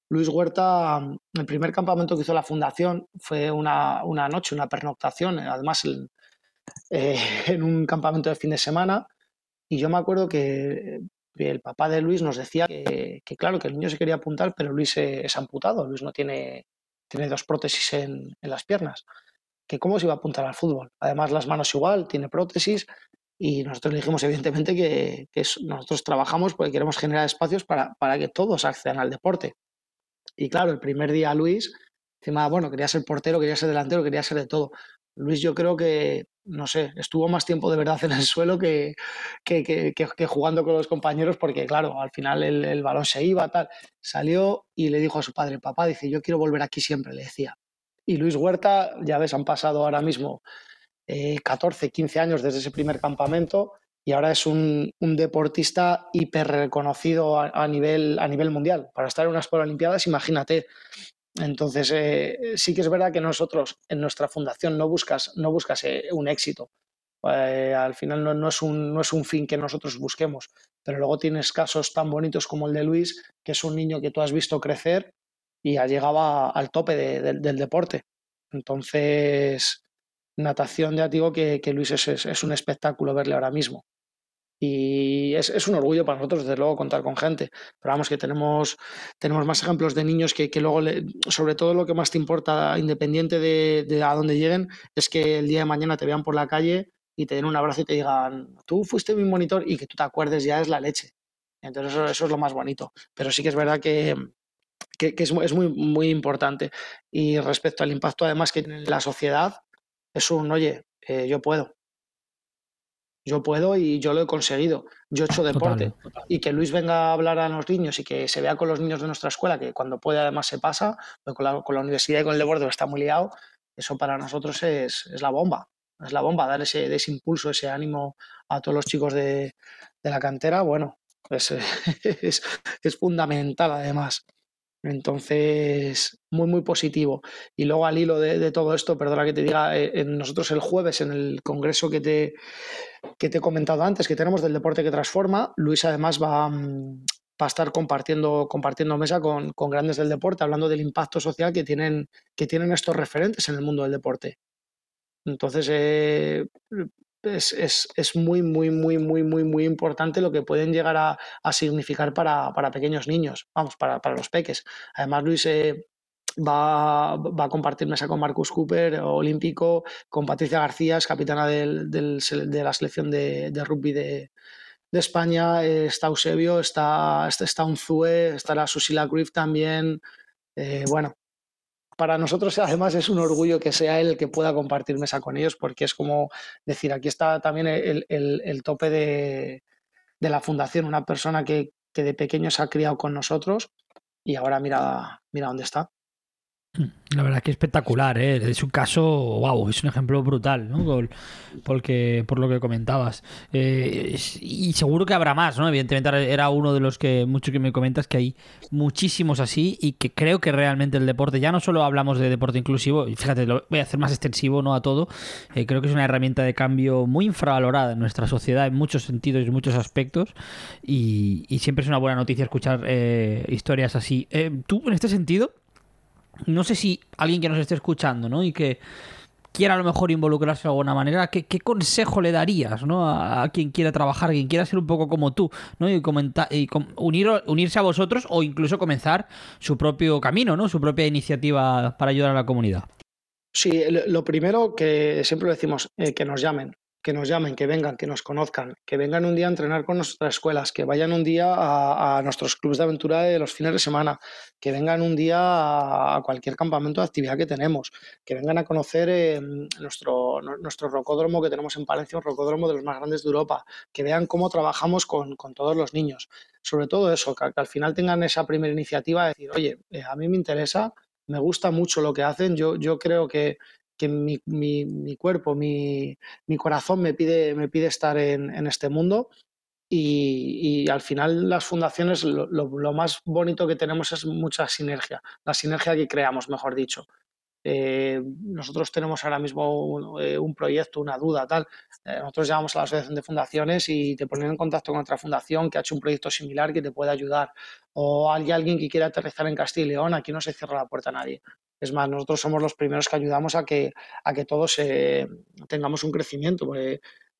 Luis Huerta, el primer campamento que hizo la fundación fue una, noche, una pernoctación, además eh, en un campamento de fin de semana. Y yo me acuerdo que el papá de Luis nos decía que, claro, que el niño se quería apuntar, pero Luis es, amputado, Luis no tiene, tiene dos prótesis en las piernas que cómo se iba a apuntar al fútbol. Además, las manos igual, tiene prótesis y nosotros le dijimos evidentemente que, nosotros trabajamos porque queremos generar espacios para, para, que todos accedan al deporte. Y claro, el primer día Luis, encima, bueno, quería ser portero, quería ser delantero, quería ser de todo. Luis yo creo que, no sé, estuvo más tiempo de verdad en el suelo que, que, que, jugando con los compañeros porque, claro, al final el, el, balón se iba, tal. Salió y le dijo a su padre, papá, dice, yo quiero volver aquí siempre, le decía. Y Luis Huerta, ya ves, han pasado ahora mismo 14, eh, 15 años desde ese primer campamento y ahora es un, deportista hiper reconocido a, nivel, a nivel mundial. Para estar en unas Olimpiadas, imagínate. Entonces, eh, sí que es verdad que nosotros en nuestra fundación no buscas, no buscas eh, un éxito. al final no, es un, no es un fin que nosotros busquemos, pero luego tienes casos tan bonitos como el de Luis, que es un niño que tú has visto crecer y ha llegado al tope del deporte. Entonces, natación, ya digo que, Luis es, un espectáculo verle ahora mismo. Y es, un orgullo para nosotros, desde luego, contar con gente. Pero vamos, que tenemos, tenemos más ejemplos de niños que, luego, sobre todo lo que más te importa, independiente de, a dónde lleguen, es que el día de mañana te vean por la calle y te den un abrazo y te digan, tú fuiste mi monitor y que tú te acuerdes ya es la leche. Entonces eso es lo más bonito. Pero sí que es verdad que, que, es, muy, muy importante. Y respecto al impacto además que tiene en la sociedad, es un, oye, eh, yo puedo. Yo puedo y yo lo he conseguido. Yo he hecho deporte. Y que Luis venga a hablar a los niños y que se vea con los niños de nuestra escuela, que cuando puede además se pasa, con la, con la universidad y con el deporte está muy liado, eso para nosotros es, es la bomba. Es la bomba, dar ese, ese, impulso, ese ánimo a todos los chicos de, de la cantera, bueno, es, es, es fundamental además. Entonces, muy, muy positivo. Y luego al hilo de, todo esto, perdona que te diga, eh, nosotros el jueves en el congreso que te, que te he comentado antes, que tenemos del deporte que transforma, Luis además va, mm, va a estar compartiendo, compartiendo mesa con, con, grandes del deporte, hablando del impacto social que tienen, que tienen estos referentes en el mundo del deporte. Entonces, eh, es, es, muy, muy, muy, muy, muy, muy importante lo que pueden llegar a, a significar para, para, pequeños niños, vamos, para, para los peques. Además, Luis eh, va, va, a compartir mesa con Marcus Cooper, olímpico, con Patricia García, es capitana del, del, de la selección de, de rugby de, de España, eh, está Eusebio, está, está Unzue, estará Susila Griff también. Eh, bueno, para nosotros además es un orgullo que sea él el que pueda compartir mesa con ellos, porque es como decir, aquí está también el, tope de, la fundación, una persona que, que, de pequeño se ha criado con nosotros y ahora mira, mira dónde está. La verdad que espectacular, ¿eh? es un caso, wow, es un ejemplo brutal, ¿no? Por, porque, por lo que comentabas. Eh, y seguro que habrá más, ¿no? Evidentemente era uno de los que, mucho que me comentas, que hay muchísimos así y que creo que realmente el deporte, ya no solo hablamos de deporte inclusivo, fíjate, lo voy a hacer más extensivo, ¿no? A todo, eh, creo que es una herramienta de cambio muy infravalorada en nuestra sociedad en muchos sentidos y en muchos aspectos y, y siempre es una buena noticia escuchar eh, historias así. ¿Tú, en este sentido? No sé si alguien que nos esté escuchando, ¿no? Y que quiera a lo mejor involucrarse de alguna manera, ¿qué, consejo le darías, ¿no? A, quien quiera trabajar, a quien quiera ser un poco como tú, ¿no? Y, y unir, unirse a vosotros o incluso comenzar su propio camino, ¿no? Su propia iniciativa para ayudar a la comunidad. Sí, lo primero que siempre decimos, eh, que nos llamen. Que nos llamen, que vengan, que nos conozcan, que vengan un día a entrenar con nuestras escuelas, que vayan un día a, nuestros clubes de aventura de los fines de semana, que vengan un día a, cualquier campamento de actividad que tenemos, que vengan a conocer eh, nuestro, nuestro rocódromo que tenemos en Palencia, un rocódromo de los más grandes de Europa, que vean cómo trabajamos con, todos los niños. Sobre todo eso, que, al final tengan esa primera iniciativa de decir, oye, eh, a mí me interesa, me gusta mucho lo que hacen, yo, yo creo que, que mi, mi, cuerpo, mi, mi, corazón me pide, me pide estar en, en este mundo. Y, y, al final las fundaciones, lo, lo, más bonito que tenemos es mucha sinergia, la sinergia que creamos, mejor dicho. Eh, nosotros tenemos ahora mismo un, eh, un, proyecto, una duda, tal. Eh, nosotros llamamos a la asociación de fundaciones y te ponen en contacto con otra fundación que ha hecho un proyecto similar que te puede ayudar. O hay alguien que quiere aterrizar en Castilla y León, aquí no se cierra la puerta a nadie. Es más, nosotros somos los primeros que ayudamos a que, a que todos tengamos un crecimiento.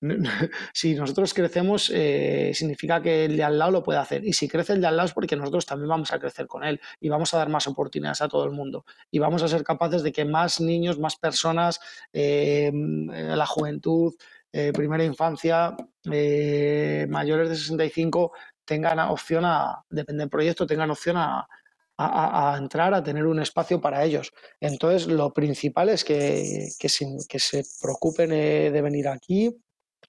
si nosotros crecemos, eh, significa que el de al lado lo puede hacer. Y si crece el de al lado es porque nosotros también vamos a crecer con él y vamos a dar más oportunidades a todo el mundo. Y vamos a ser capaces de que más niños, más personas, eh, la juventud, primera infancia, mayores de 65, tengan opción a, depende del proyecto, tengan opción a, entrar, a tener un espacio para ellos. Entonces, lo principal es que, que, se, preocupen eh, de venir aquí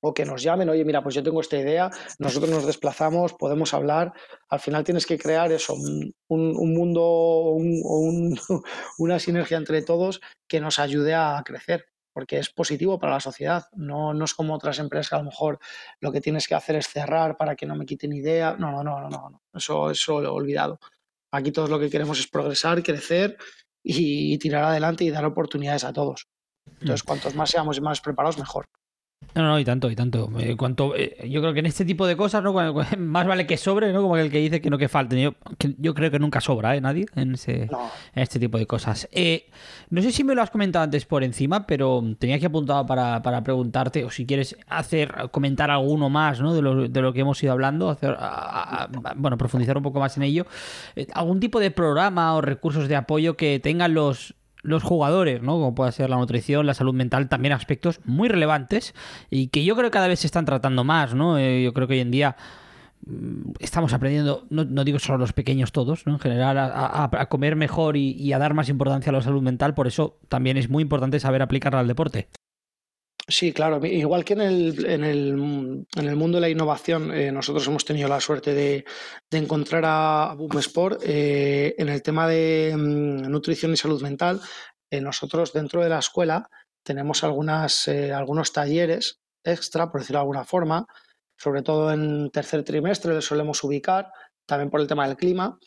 o que nos llamen, oye, mira, pues yo tengo esta idea, nosotros nos desplazamos, podemos hablar. Al final tienes que crear eso, un, un mundo, un, una sinergia entre todos que nos ayude a crecer porque es positivo para la sociedad. No, no es como otras empresas que a lo mejor lo que tienes que hacer es cerrar para que no me quiten idea. No, no, no, no, no. Eso, eso lo he olvidado. Aquí todos lo que queremos es progresar, crecer y tirar adelante y dar oportunidades a todos. Entonces, mm. cuantos más seamos y más preparados, mejor. No, no, y tanto, y tanto. Eh, cuanto, eh, yo creo que en este tipo de cosas, ¿no? Más vale que sobre, ¿no? Como el que dice que no que falte. Yo, yo creo que nunca sobra, ¿eh? Nadie en, ese, este tipo de cosas. Eh, no sé si me lo has comentado antes por encima, pero tenía aquí apuntado para, para preguntarte, o si quieres hacer, comentar alguno más, ¿no? De lo, de lo que hemos ido hablando, hacer, bueno, profundizar un poco más en ello. ¿Algún tipo de programa o recursos de apoyo que tengan los los jugadores, ¿no? Como puede ser la nutrición, la salud mental, también aspectos muy relevantes y que yo creo que cada vez se están tratando más, ¿no? Eh, yo creo que hoy en día mm, estamos aprendiendo, no, digo solo los pequeños todos, ¿no? en general, a, comer mejor y, a dar más importancia a la salud mental, por eso también es muy importante saber aplicarla al deporte. Sí, claro, igual que en el, en el, en el mundo de la innovación, eh, nosotros hemos tenido la suerte de, de encontrar a Boom Sport eh, en el tema de mm, nutrición y salud mental. Eh, nosotros dentro de la escuela tenemos algunas, algunos talleres extra, por decirlo de alguna forma, sobre todo en tercer trimestre les solemos ubicar, también por el tema del clima,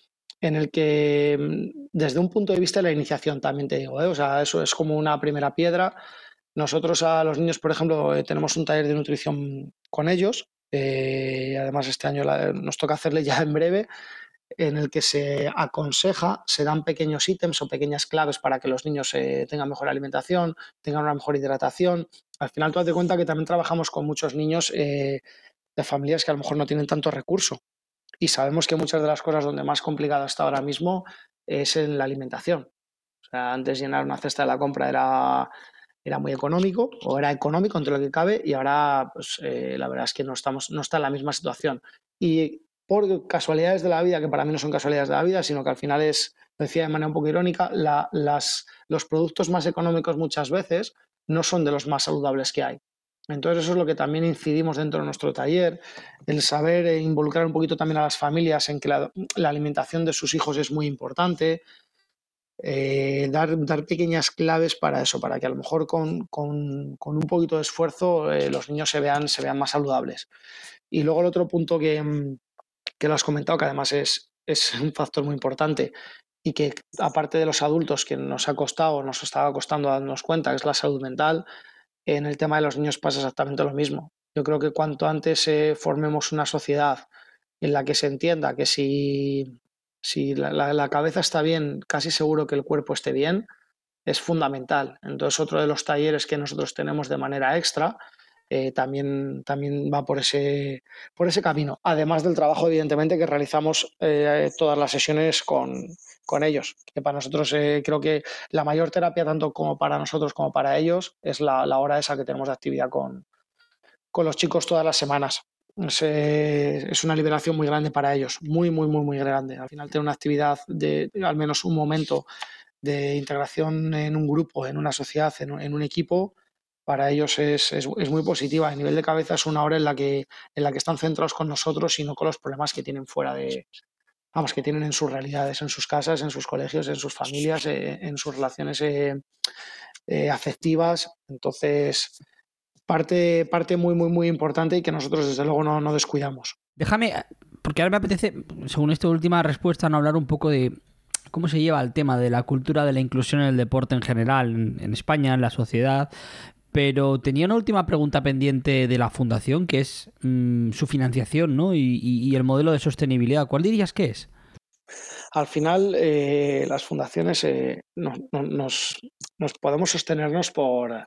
en el que mm, desde un punto de vista de la iniciación también te digo, o sea, eso es como una primera piedra nosotros a los niños, por ejemplo, eh, tenemos un taller de nutrición con ellos. Eh, además, este año nos toca hacerle ya en breve, en el que se aconseja, se dan pequeños ítems o pequeñas claves para que los niños eh, tengan mejor alimentación, tengan una mejor hidratación. Al final, tú das cuenta que también trabajamos con muchos niños de familias que a lo mejor no tienen tanto recurso. Y sabemos que muchas de las cosas donde más complicado está ahora mismo es en la alimentación. Antes llenar una cesta de la compra era era muy económico o era económico entre lo que cabe y ahora pues, eh, la verdad es que no, estamos, no está en la misma situación. Y por casualidades de la vida, que para mí no son casualidades de la vida, sino que al final es, decía de manera un poco irónica, las, los productos más económicos muchas veces no son de los más saludables que hay. Entonces eso es lo que también incidimos dentro de nuestro taller, el saber eh, involucrar un poquito también a las familias en que la alimentación de sus hijos es muy importante, eh, dar, dar, pequeñas claves para eso, para que a lo mejor con, con, con un poquito de esfuerzo eh, los niños se vean, se vean más saludables. Y luego el otro punto que, mm, que lo has comentado, que además es, es un factor muy importante y que aparte de los adultos que nos ha costado, nos estaba costando darnos cuenta, que es la salud mental, en el tema de los niños pasa exactamente lo mismo. Yo creo que cuanto antes eh, formemos una sociedad en la que se entienda que si si la, cabeza está bien, casi seguro que el cuerpo esté bien, es fundamental. Entonces, otro de los talleres que nosotros tenemos de manera extra eh, también, también va por ese, por ese camino. Además del trabajo, evidentemente, que realizamos eh, todas las sesiones con, ellos. Que para nosotros eh, creo que la mayor terapia, tanto como para nosotros como para ellos, es la, hora esa que tenemos de actividad con, con los chicos todas las semanas. Es, una liberación muy grande para ellos, muy, muy, muy, muy grande. Al final tener una actividad de al menos un momento de integración en un grupo, en una sociedad, en, un equipo, para ellos es, es, muy positiva. A nivel de cabeza es una hora en la, que, en la que están centrados con nosotros y no con los problemas que tienen fuera de, vamos, que tienen en sus realidades, en sus casas, en sus colegios, en sus familias, eh, en sus relaciones eh, eh, afectivas. Entonces, parte, parte muy, muy, muy importante y que nosotros desde luego no, no descuidamos. Déjame, porque ahora me apetece, según esta última respuesta, no hablar un poco de cómo se lleva el tema de la cultura de la inclusión en el deporte en general, en, España, en la sociedad. Pero tenía una última pregunta pendiente de la fundación, que es mm, su financiación ¿no? Y, el modelo de sostenibilidad. ¿Cuál dirías que es? Al final, eh, las fundaciones eh, nos, podemos sostenernos por,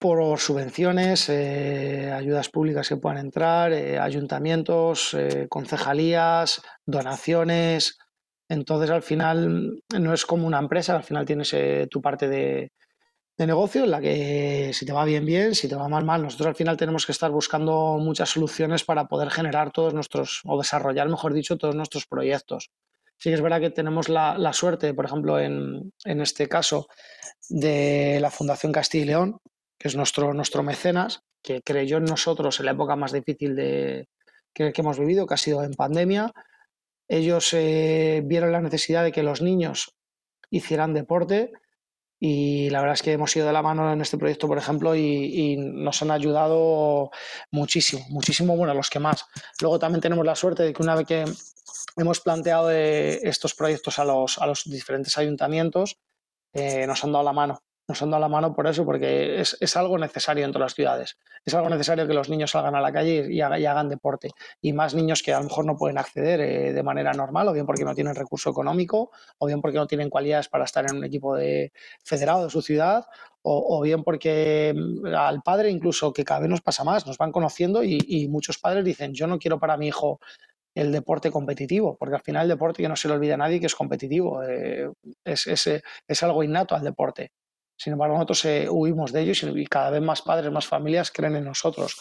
por subvenciones, eh, ayudas públicas que puedan entrar, ayuntamientos, concejalías, donaciones, entonces, al final, no es como una empresa, al final tienes eh, tu parte de, negocio en la que si te va bien, bien, si te va mal, mal. Nosotros al final tenemos que estar buscando muchas soluciones para poder generar todos nuestros, o desarrollar, mejor dicho, todos nuestros proyectos. Sí que es verdad que tenemos la, suerte, por ejemplo, en, este caso, de la Fundación Castilla y León, que es nuestro, nuestro mecenas, que creyó en nosotros en la época más difícil de, que, hemos vivido, que ha sido en pandemia, ellos eh, vieron la necesidad de que los niños hicieran deporte y la verdad es que hemos ido de la mano en este proyecto, por ejemplo, y, nos han ayudado muchísimo, muchísimo, bueno, los que más. Luego también tenemos la suerte de que una vez que hemos planteado eh, estos proyectos a los, a los diferentes ayuntamientos, eh, nos han dado la mano nos han dado la mano por eso, porque es, algo necesario en todas las ciudades. Es algo necesario que los niños salgan a la calle y, hagan, deporte. Y más niños que a lo mejor no pueden acceder eh, de manera normal, o bien porque no tienen recurso económico, o bien porque no tienen cualidades para estar en un equipo de federado de su ciudad, o, bien porque mm, al padre incluso, que cada vez nos pasa más, nos van conociendo y, muchos padres dicen, yo no quiero para mi hijo el deporte competitivo, porque al final el deporte que no se le olvida a nadie que es competitivo, eh, es, es, algo innato al deporte. Sin embargo, nosotros eh, huimos de ellos y cada vez más padres, más familias creen en nosotros.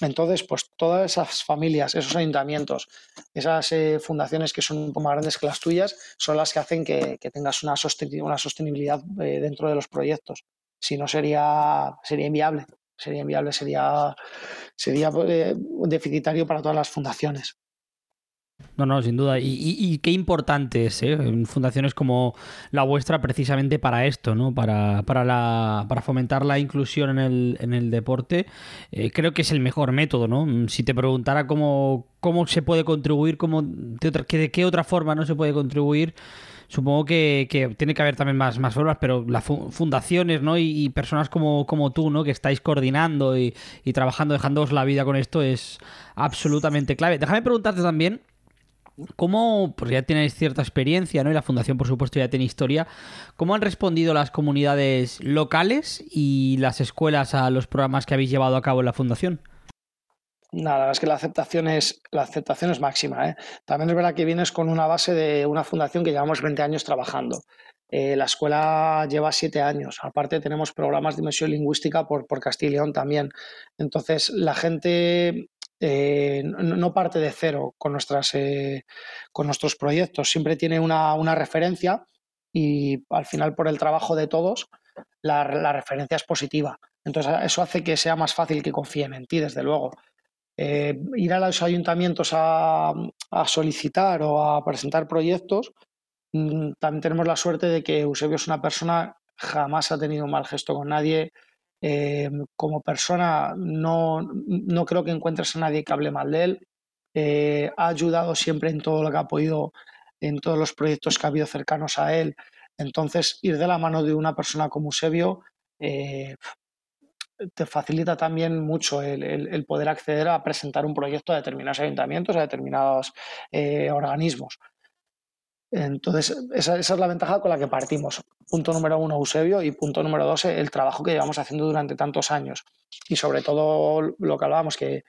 Entonces, pues todas esas familias, esos ayuntamientos, esas eh, fundaciones que son un poco más grandes que las tuyas, son las que hacen que, tengas una, sostenibilidad eh, dentro de los proyectos. Si no, sería, sería inviable. Sería inviable, sería, sería deficitario para todas las fundaciones. No, no, sin duda. Y, qué importante es, ¿eh? Fundaciones como la vuestra, precisamente para esto, ¿no? Para, para, la, para fomentar la inclusión en el, en el deporte. Eh, creo que es el mejor método, ¿no? Si te preguntara cómo, cómo se puede contribuir, cómo, de qué otra forma no se puede contribuir, supongo que, tiene que haber también más, más formas, pero las fundaciones, ¿no? Y, personas como, como tú, ¿no? Que estáis coordinando y, y trabajando, dejándoos la vida con esto, es absolutamente clave. Déjame preguntarte también ¿Cómo, pues ya tienes cierta experiencia, ¿no? Y la fundación, por supuesto, ya tiene historia. ¿Cómo han respondido las comunidades locales y las escuelas a los programas que habéis llevado a cabo en la fundación? Nada, es que la aceptación es, la aceptación es máxima. ¿eh? También es verdad que vienes con una base de una fundación que llevamos 20 años trabajando. Eh, la escuela lleva siete años. Aparte tenemos programas de inmersión lingüística por, por Castilla y León también. Entonces la gente eh, no, parte de cero con, nuestras, eh, con nuestros proyectos, siempre tiene una, referencia y al final por el trabajo de todos la, referencia es positiva. Entonces eso hace que sea más fácil que confíen en ti, desde luego. Eh, ir a los ayuntamientos a, solicitar o a presentar proyectos, mm, también tenemos la suerte de que Eusebio es una persona, jamás ha tenido un mal gesto con nadie, eh, como persona no, no, creo que encuentres a nadie que hable mal de él. Eh, ha ayudado siempre en todo lo que ha podido, en todos los proyectos que ha habido cercanos a él. Entonces, ir de la mano de una persona como Eusebio eh, te facilita también mucho el, poder acceder a presentar un proyecto a determinados ayuntamientos, a determinados organismos. Entonces, esa, es la ventaja con la que partimos. Punto número uno, Eusebio, y punto número dos, el trabajo que llevamos haciendo durante tantos años. Y sobre todo lo que hablábamos, que,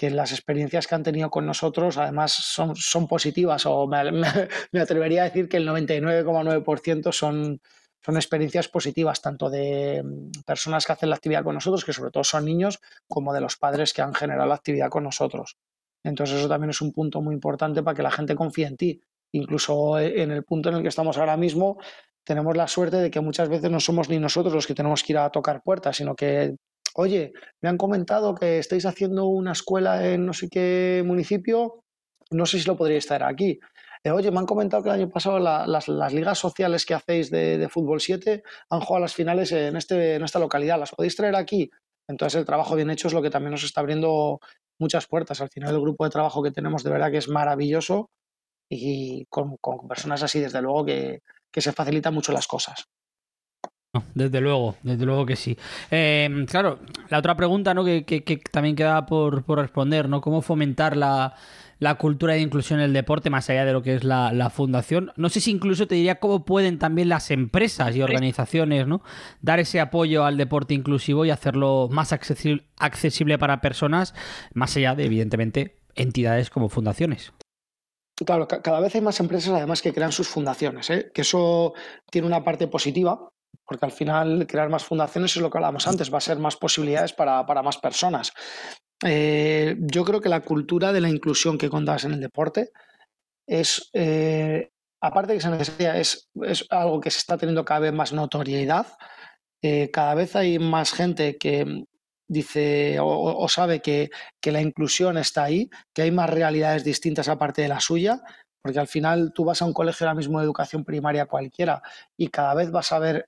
las experiencias que han tenido con nosotros además son, son positivas, o me, atrevería a decir que el 99,9% son, son experiencias positivas, tanto de mm, personas que hacen la actividad con nosotros, que sobre todo son niños, como de los padres que han generado la actividad con nosotros. Entonces eso también es un punto muy importante para que la gente confíe en ti. Incluso eh, en el punto en el que estamos ahora mismo, tenemos la suerte de que muchas veces no somos ni nosotros los que tenemos que ir a tocar puertas, sino que, oye, me han comentado que estáis haciendo una escuela en no sé qué municipio, no sé si lo podríais estar aquí. Eh, oye, me han comentado que el año pasado las, ligas sociales que hacéis de, fútbol 7 han jugado las finales en, este, en esta localidad, ¿las podéis traer aquí? Entonces el trabajo bien hecho es lo que también nos está abriendo muchas puertas. Al final el grupo de trabajo que tenemos de verdad que es maravilloso y con, personas así, desde luego, que, se facilitan mucho las cosas. desde luego, desde luego que sí. Em, claro, la otra pregunta ¿no? que, también queda por, por, responder, ¿no? ¿Cómo fomentar la, la cultura de inclusión en el deporte, más allá de lo que es la, fundación. No sé si incluso te diría cómo pueden también las empresas y organizaciones ¿no? dar ese apoyo al deporte inclusivo y hacerlo más accesible, accesible para personas, más allá de, evidentemente, entidades como fundaciones. Claro, cada vez hay más empresas además que crean sus fundaciones, ¿eh? que eso tiene una parte positiva, porque al final crear más fundaciones es lo que hablábamos antes, va a ser más posibilidades para, para más personas. Eh, yo creo que la cultura de la inclusión que contabas en el deporte es, eh, aparte de que se necesita, es, es, algo que se está teniendo cada vez más notoriedad. Eh, cada vez hay más gente que dice o, sabe que, que, la inclusión está ahí, que hay más realidades distintas aparte de la suya, porque al final tú vas a un colegio ahora mismo de educación primaria cualquiera y cada vez vas a ver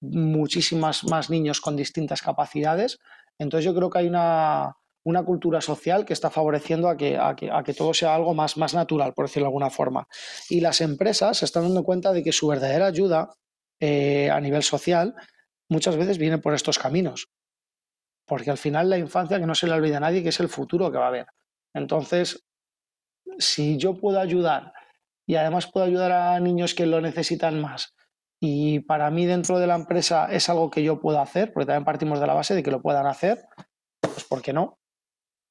muchísimas más niños con distintas capacidades. Entonces yo creo que hay una, una cultura social que está favoreciendo a que, a que, todo sea algo más, más natural, por decirlo de alguna forma. Y las empresas se están dando cuenta de que su verdadera ayuda eh, a nivel social muchas veces viene por estos caminos. Porque al final la infancia, que no se le olvida a nadie, que es el futuro que va a haber. Entonces, si yo puedo ayudar y además puedo ayudar a niños que lo necesitan más, y para mí dentro de la empresa es algo que yo puedo hacer, porque también partimos de la base de que lo puedan hacer, pues ¿por qué no?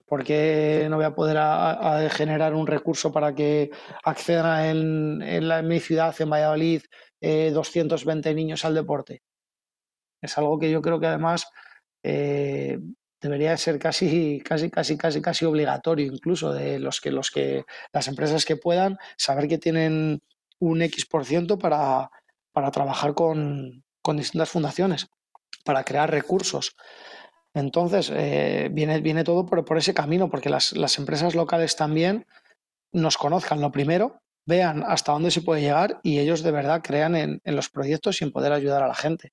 ¿Por qué no voy a poder generar un recurso para que accedan en, mi ciudad, en Valladolid, 220 eh, niños al deporte? Es algo que yo creo que además eh, debería ser casi, casi, casi, casi, casi obligatorio, incluso de los que, los que, las empresas que puedan saber que tienen un X por ciento para, trabajar con, con distintas fundaciones, para crear recursos. Entonces, eh, viene, viene todo por, por, ese camino, porque las, las, empresas locales también nos conozcan lo primero, vean hasta dónde se puede llegar y ellos de verdad crean en, en los proyectos y en poder ayudar a la gente.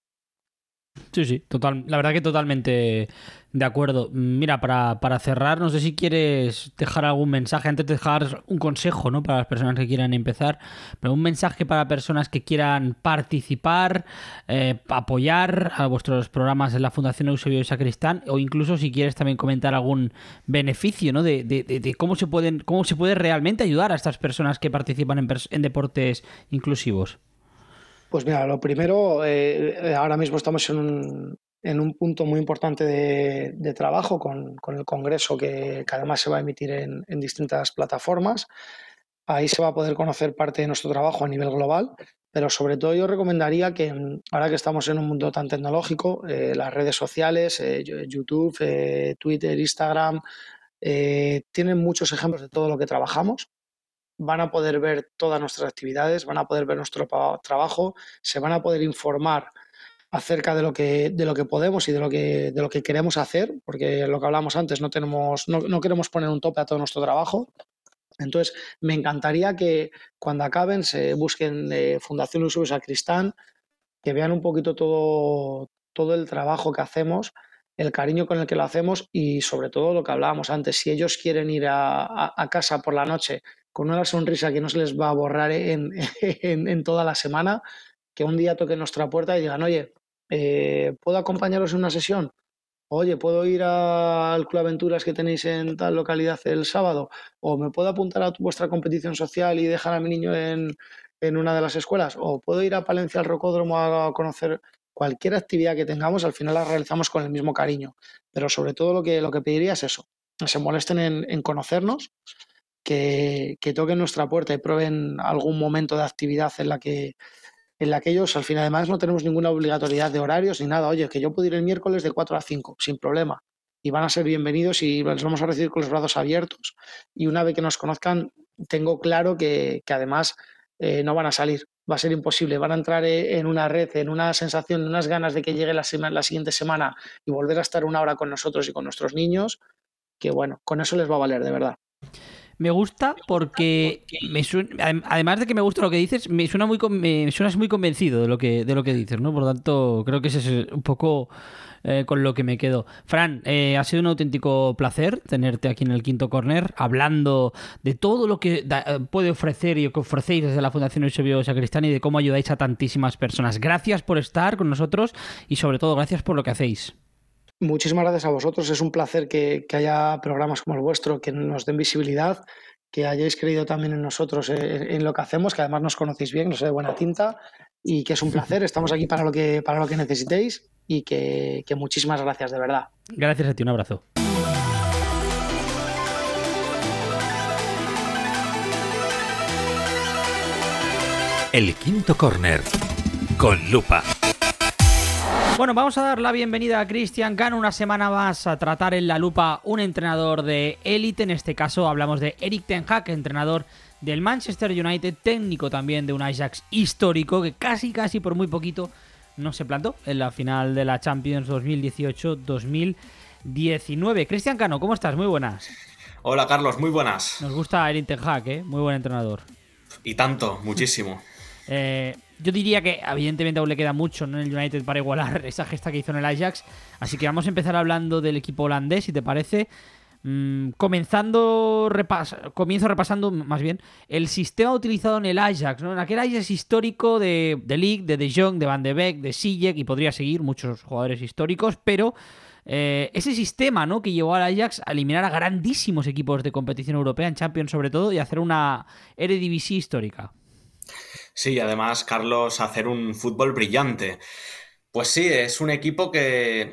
Sí, sí, total. La verdad que totalmente de acuerdo. Mira, para, para, cerrar, no sé si quieres dejar algún mensaje, antes de dejar un consejo, ¿no? Para las personas que quieran empezar, pero un mensaje para personas que quieran participar, eh, apoyar a vuestros programas en la Fundación Eusebio y Sacristán, o incluso si quieres también comentar algún beneficio, ¿no? De, de, de, cómo se pueden, cómo se puede realmente ayudar a estas personas que participan en, en deportes inclusivos. Pues mira, lo primero, eh, ahora mismo estamos en un, en un punto muy importante de, trabajo con, el Congreso que, además se va a emitir en, distintas plataformas. Ahí se va a poder conocer parte de nuestro trabajo a nivel global, pero sobre todo yo recomendaría que ahora que estamos en un mundo tan tecnológico, eh, las redes sociales, eh, YouTube, Twitter, Instagram, tienen muchos ejemplos de todo lo que trabajamos van a poder ver todas nuestras actividades, van a poder ver nuestro trabajo, se van a poder informar acerca de lo que, de lo que podemos y de lo que, de lo que queremos hacer, porque lo que hablamos antes, no, tenemos, no, queremos poner un tope a todo nuestro trabajo. Entonces, me encantaría que cuando acaben se busquen eh, Fundación Uso Sacristán, que vean un poquito todo, todo el trabajo que hacemos, el cariño con el que lo hacemos y sobre todo lo que hablábamos antes, si ellos quieren ir a casa por la noche con una sonrisa que no se les va a borrar en, toda la semana, que un día toquen nuestra puerta y digan, oye, eh, ¿puedo acompañaros en una sesión? Oye, ¿puedo ir al Club Aventuras que tenéis en tal localidad el sábado? ¿O me puedo apuntar a vuestra competición social y dejar a mi niño en, una de las escuelas? ¿O puedo ir a Palencia al Rocódromo a conocer cualquier actividad que tengamos? Al final la realizamos con el mismo cariño. Pero sobre todo lo que, lo que pediría es eso, se molesten en, en conocernos que, toquen nuestra puerta y prueben algún momento de actividad en la que en la que ellos al final además no tenemos ninguna obligatoriedad de horarios ni nada. Oye, que yo puedo ir el miércoles de 4 a 5, sin problema. Y van a ser bienvenidos y los vamos a recibir con los brazos abiertos. Y una vez que nos conozcan, tengo claro que, además eh, no van a salir. Va a ser imposible. Van a entrar eh, en una red, en una sensación, en unas ganas de que llegue la, la siguiente semana y volver a estar una hora con nosotros y con nuestros niños, que bueno, con eso les va a valer, de verdad. Me gusta porque me además de que me gusta lo que dices, me suena muy me suenas muy convencido de lo que de lo que dices, ¿no? Por lo tanto, creo que ese es un poco eh, con lo que me quedo. Fran, eh, ha sido un auténtico placer tenerte aquí en el quinto corner, hablando de todo lo que eh, puede ofrecer y que ofrecéis desde la Fundación Eusebio Sacristán y de cómo ayudáis a tantísimas personas. Gracias por estar con nosotros y sobre todo gracias por lo que hacéis. Muchísimas gracias a vosotros. Es un placer que, haya programas como el vuestro que nos den visibilidad, que hayáis creído también en nosotros, en, lo que hacemos, que además nos conocéis bien, nos sé de buena tinta y que es un placer. Estamos aquí para lo que, para lo que necesitéis y que, que muchísimas gracias, de verdad. Gracias a ti, un abrazo. El quinto corner con lupa. Bueno, vamos a dar la bienvenida a Cristian Cano una semana más a tratar en la lupa un entrenador de élite. En este caso hablamos de Eric Ten Hag, entrenador del Manchester United, técnico también de un Ajax histórico que casi, casi por muy poquito no se plantó en la final de la Champions 2018-2019. Cristian Cano, ¿cómo estás? Muy buenas. Hola Carlos, muy buenas. Nos gusta Eric Ten Hag, ¿eh? Muy buen entrenador. Y tanto, muchísimo. eh, yo diría que evidentemente aún le queda mucho en el United para igualar esa gesta que hizo en el Ajax. Así que vamos a empezar hablando del equipo holandés, si te parece. Mm, comenzando comienzo repasando más bien el sistema utilizado en el Ajax, ¿no? En aquel Ajax histórico de, de League, de De Jong, de Van de Beek, de Sijek y podría seguir muchos jugadores históricos, pero eh, ese sistema ¿no? que llevó al Ajax a eliminar a grandísimos equipos de competición europea, en Champions sobre todo, y hacer una Eredivisie histórica. Sí, además, Carlos, hacer un fútbol brillante. Pues sí, es un equipo que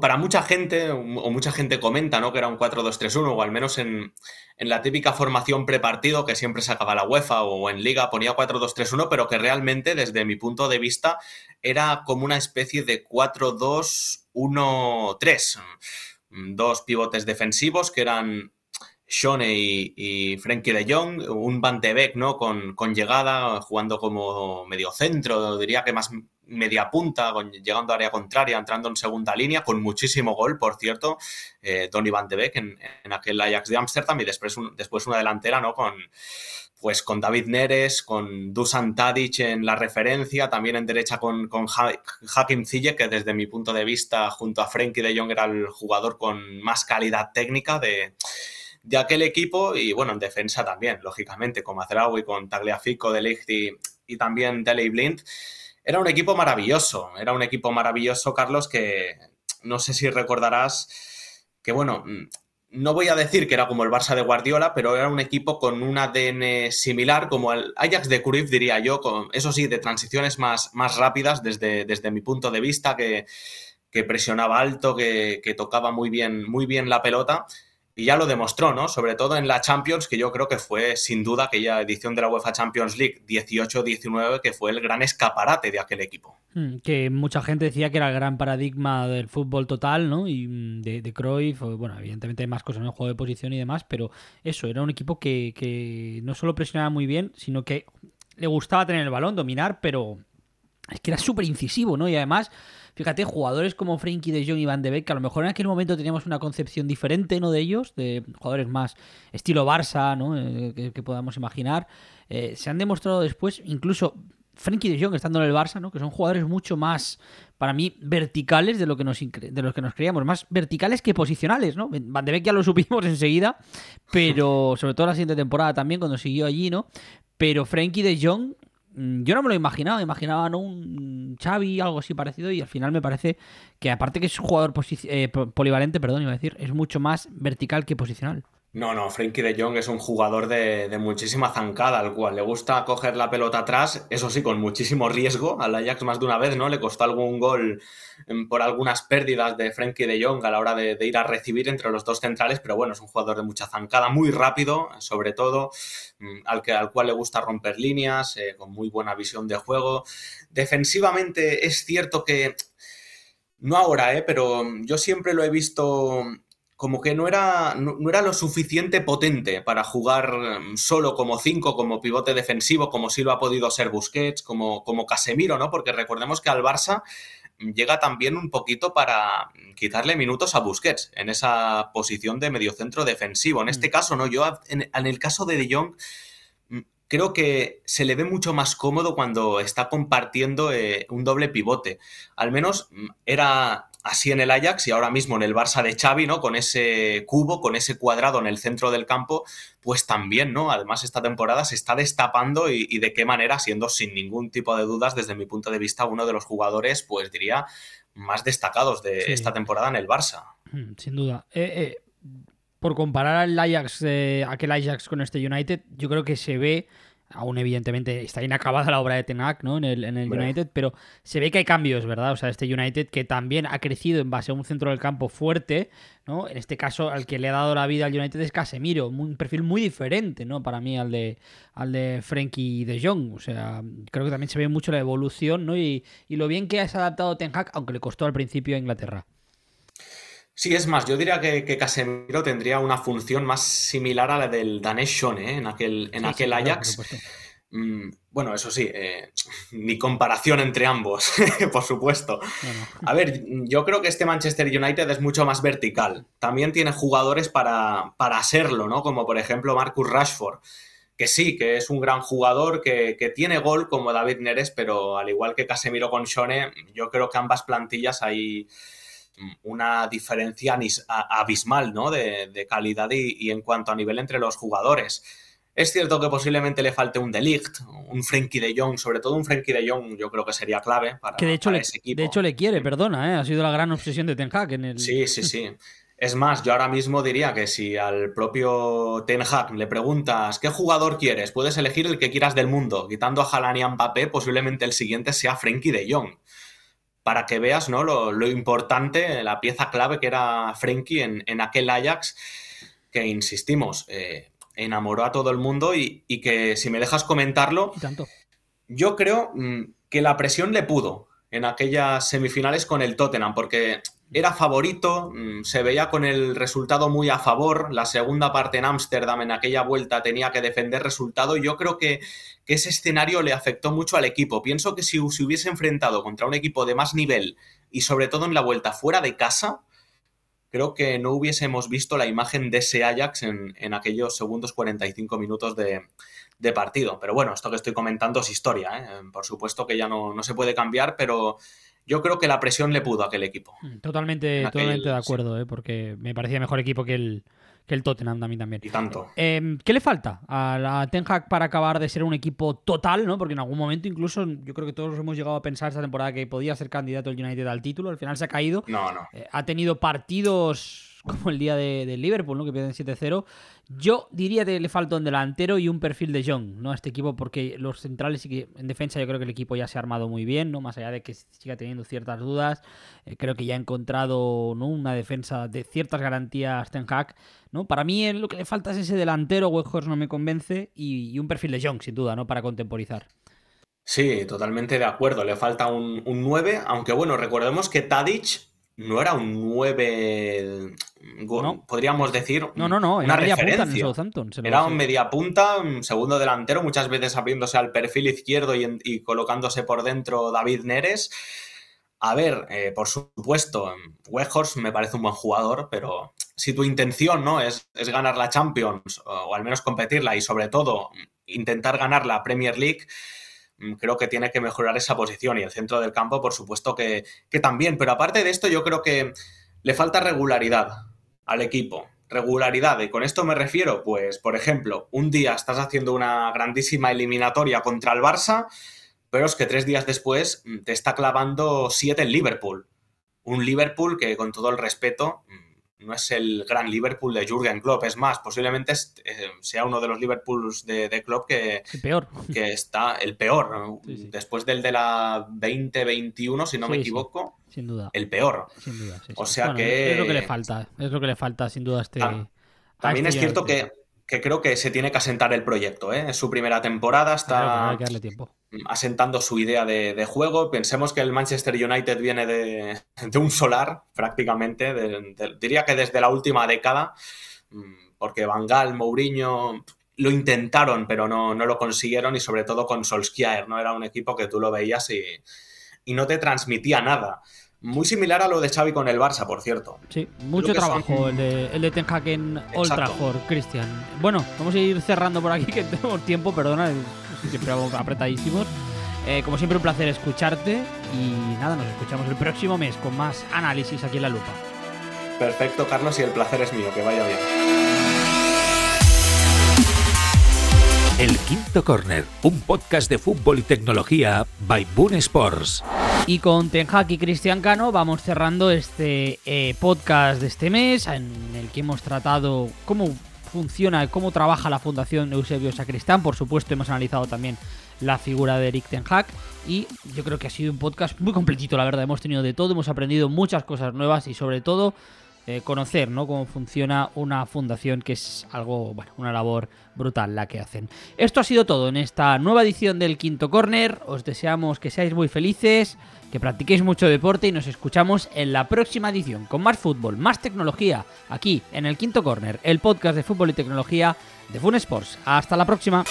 para mucha gente, o mucha gente comenta, ¿no? Que era un 4-2-3-1, o al menos en, la típica formación prepartido que siempre sacaba la UEFA o en Liga ponía 4-2-3-1, pero que realmente, desde mi punto de vista, era como una especie de 4-2-1-3. Dos pivotes defensivos que eran Shone y, y Frenkie de Jong, un Van de Beek, ¿no? Con, llegada, jugando como medio centro, diría que más media punta, llegando a área contraria, entrando en segunda línea, con muchísimo gol, por cierto, eh, Donny Van de Beek en, aquel Ajax de Ámsterdam y después, después una delantera, ¿no? Con, pues con David Neres, con Dusan Tadic en la referencia, también en derecha con, con Hakim Ziyech, que desde mi punto de vista, junto a Frenkie de Jong, era el jugador con más calidad técnica de de aquel equipo y bueno, en defensa también, lógicamente, con Mazraoui, con Tagliafico, De Ligt y, también Dele Blind. Era un equipo maravilloso, era un equipo maravilloso, Carlos, que no sé si recordarás que bueno, no voy a decir que era como el Barça de Guardiola, pero era un equipo con un ADN similar, como el Ajax de Cruyff, diría yo, con, eso sí, de transiciones más, más rápidas desde, desde mi punto de vista, que, que presionaba alto, que, que, tocaba muy bien, muy bien la pelota y ya lo demostró, ¿no? Sobre todo en la Champions, que yo creo que fue sin duda aquella edición de la UEFA Champions League 18-19, que fue el gran escaparate de aquel equipo. Hmm, que mucha gente decía que era el gran paradigma del fútbol total, ¿no? Y mm, de, de Cruyff, bueno, evidentemente hay más cosas en el juego de posición y demás, pero eso, era un equipo que, que no solo presionaba muy bien, sino que le gustaba tener el balón, dominar, pero es que era súper incisivo, ¿no? Y además Fíjate, jugadores como Frankie de Jong y Van de Beek, que a lo mejor en aquel momento teníamos una concepción diferente, ¿no? De ellos, de jugadores más estilo Barça, ¿no? Eh, que, podamos imaginar. Eh, se han demostrado después, incluso Frankie de Jong estando en el Barça, ¿no? Que son jugadores mucho más, para mí, verticales de lo que nos, de los que nos creíamos. Más verticales que posicionales, ¿no? Van de Beek ya lo supimos enseguida, pero sobre todo la siguiente temporada también, cuando siguió allí, ¿no? Pero Frankie de Jong yo no me lo imaginaba, imaginaba ¿no? un Xavi, algo así parecido, y al final me parece que aparte que es un jugador eh, polivalente, perdón, iba a decir, es mucho más vertical que posicional. No, no, Frankie de Jong es un jugador de, muchísima zancada, al cual le gusta coger la pelota atrás, eso sí, con muchísimo riesgo. Al Ajax más de una vez, ¿no? Le costó algún gol mm, por algunas pérdidas de Frankie de Jong a la hora de, ir a recibir entre los dos centrales, pero bueno, es un jugador de mucha zancada, muy rápido, sobre todo, mm, al, que, al cual le gusta romper líneas, eh, con muy buena visión de juego. Defensivamente es cierto que, no ahora, ¿eh? pero yo siempre lo he visto como que no era, no, era lo suficiente potente para jugar mm, solo como cinco, como pivote defensivo, como si lo ha podido ser Busquets, como, como Casemiro, ¿no? Porque recordemos que al Barça llega también un poquito para quitarle minutos a Busquets en esa posición de mediocentro defensivo. En este mm. caso, ¿no? Yo, en, el caso de De Jong, mm, creo que se le ve mucho más cómodo cuando está compartiendo eh, un doble pivote. Al menos era así en el Ajax y ahora mismo en el Barça de Xavi, ¿no? Con ese cubo, con ese cuadrado en el centro del campo, pues también, ¿no? Además esta temporada se está destapando y, de qué manera, siendo sin ningún tipo de dudas desde mi punto de vista uno de los jugadores, pues diría, más destacados de esta temporada en el Barça. Mm, sin duda. Eh, eh, por comparar al Ajax, aquel Ajax con este United, yo creo que se ve aún evidentemente está inacabada la obra de Tenac ¿no? en el, en el United, pero se ve que hay cambios, ¿verdad? O sea, este United que también ha crecido en base a un centro del campo fuerte, ¿no? En este caso, al que le ha dado la vida al United es Casemiro, un perfil muy diferente, ¿no? Para mí al de, al de Frankie de Jong. O sea, creo que también se ve mucho la evolución, ¿no? Y, y lo bien que ha adaptado Ten Hag, aunque le costó al principio a Inglaterra. Sí, es más, yo diría que, Casemiro tendría una función más similar a la del Danesh Shone ¿eh? en aquel, en aquel Ajax. Mm, bueno, eso sí, eh, ni comparación entre ambos, por supuesto. A ver, yo creo que este Manchester United es mucho más vertical. También tiene jugadores para, para serlo, ¿no? Como por ejemplo Marcus Rashford, que sí, que es un gran jugador, que, que, tiene gol como David Neres, pero al igual que Casemiro con Shone, yo creo que ambas plantillas hay una diferencia abismal ¿no? de, calidad y, en cuanto a nivel entre los jugadores. Es cierto que posiblemente le falte un Delict, un Frenkie de Jong, sobre todo un Frenkie de Jong, yo creo que sería clave para, que de hecho ese equipo. De hecho le quiere, perdona, ¿eh? ha sido la gran obsesión de Ten Hag en el... Sí, sí, sí. Es más, yo ahora mismo diría que si al propio Ten Hag le preguntas qué jugador quieres, puedes elegir el que quieras del mundo, quitando a Haaland y a Mbappé, posiblemente el siguiente sea Frenkie de Jong para que veas ¿no? lo, importante, la pieza clave que era Frenkie en, aquel Ajax, que insistimos, eh, enamoró a todo el mundo y, que si me dejas comentarlo, yo creo mm, que la presión le pudo en aquellas semifinales con el Tottenham, porque era favorito, mm, se veía con el resultado muy a favor. La segunda parte en Ámsterdam, en aquella vuelta, tenía que defender resultado. Yo creo que, ese escenario le afectó mucho al equipo. Pienso que si se hubiese enfrentado contra un equipo de más nivel y sobre todo en la vuelta fuera de casa, creo que no hubiésemos visto la imagen de ese Ajax en, aquellos segundos 45 minutos de, partido. Pero bueno, esto que estoy comentando es historia. ¿eh? Por supuesto que ya no, no se puede cambiar, pero yo creo que la presión le pudo a aquel equipo. Mm, totalmente, totalmente de acuerdo, ¿eh? porque me parecía mejor equipo que el, que el Tottenham a mí también. Y tanto. Em, ¿Qué le falta a la Ten Hag para acabar de ser un equipo total? ¿no? Porque en algún momento incluso yo creo que todos hemos llegado a pensar esta temporada que podía ser candidato el United al título. Al final se ha caído. No, no. Eh, ha tenido partidos como el día de, Liverpool, ¿no? que pierden 7-0. Yo diría que le falta un delantero y un perfil de Young, ¿no? A este equipo, porque los centrales y que en defensa yo creo que el equipo ya se ha armado muy bien, ¿no? Más allá de que siga teniendo ciertas dudas. Eh, creo que ya ha encontrado ¿no? una defensa de ciertas garantías Ten Hag, ¿no? Para mí lo que le falta es ese delantero, Weghorst no me convence, y, un perfil de Young, sin duda, ¿no? Para contemporizar. Sí, totalmente de acuerdo. Le falta un, un 9, aunque bueno, recordemos que Tadic no era un 9, podríamos decir, no, no, no, una referencia. era un media punta, un segundo delantero, muchas veces abriéndose al perfil izquierdo y, colocándose por dentro David Neres. A ver, eh, por supuesto, Weghorst me parece un buen jugador, pero si tu intención no es, es ganar la Champions o al menos competirla y sobre todo intentar ganar la Premier League, creo que tiene que mejorar esa posición y el centro del campo, por supuesto que, también. Pero aparte de esto, yo creo que le falta regularidad al equipo. Regularidad, y con esto me refiero, pues, por ejemplo, un día estás haciendo una grandísima eliminatoria contra el Barça, pero es que tres días después mm, te está clavando siete en Liverpool. Un Liverpool que, con todo el respeto, mm, no es el gran Liverpool de Jürgen Klopp, es más, posiblemente eh, sea uno de los Liverpools de, de Klopp que, peor. que está el peor, después del de la 2021, si no me equivoco. Sin duda. El peor. Sin duda, O sea que... Es lo que le falta, es lo que le falta sin duda a este... También este es cierto que que creo que se tiene que asentar el proyecto. ¿eh? Es su primera temporada, está asentando su idea de, juego. Pensemos que el Manchester United viene de, un solar, prácticamente, diría que desde la última década, mm, porque Van Gaal, Mourinho lo intentaron, pero no, no lo consiguieron, y sobre todo con Solskjaer, ¿no? Era un equipo que tú lo veías y, y no te transmitía nada. Muy similar a lo de Xavi con el Barça, por cierto. Sí, mucho trabajo el, de, el de Ten Hag en Old Trafford, Cristian. Bueno, vamos a ir cerrando por aquí, que tenemos tiempo, perdona, siempre apretadísimos. Eh, como siempre, un placer escucharte y nada, nos escuchamos el próximo mes con más análisis aquí en La Lupa. Perfecto, Carlos, y el placer es mío, que vaya bien. El Quinto Corner, un podcast de fútbol y tecnología by Boon Sports. Y con Ten Hag y Cristian Cano vamos cerrando este eh, podcast de este mes en el que hemos tratado cómo funciona cómo trabaja la Fundación Eusebio Sacristán. Por supuesto, hemos analizado también la figura de Eric Ten Hag y yo creo que ha sido un podcast muy completito, la verdad. Hemos tenido de todo, hemos aprendido muchas cosas nuevas y sobre todo eh, conocer ¿no? cómo funciona una fundación, que es algo, bueno, una labor brutal la que hacen. Esto ha sido todo en esta nueva edición del Quinto Corner. Os deseamos que seáis muy felices que practiquéis mucho deporte y nos escuchamos en la próxima edición con más fútbol, más tecnología, aquí en el Quinto Corner, el podcast de fútbol y tecnología de Fun Sports. Hasta la próxima.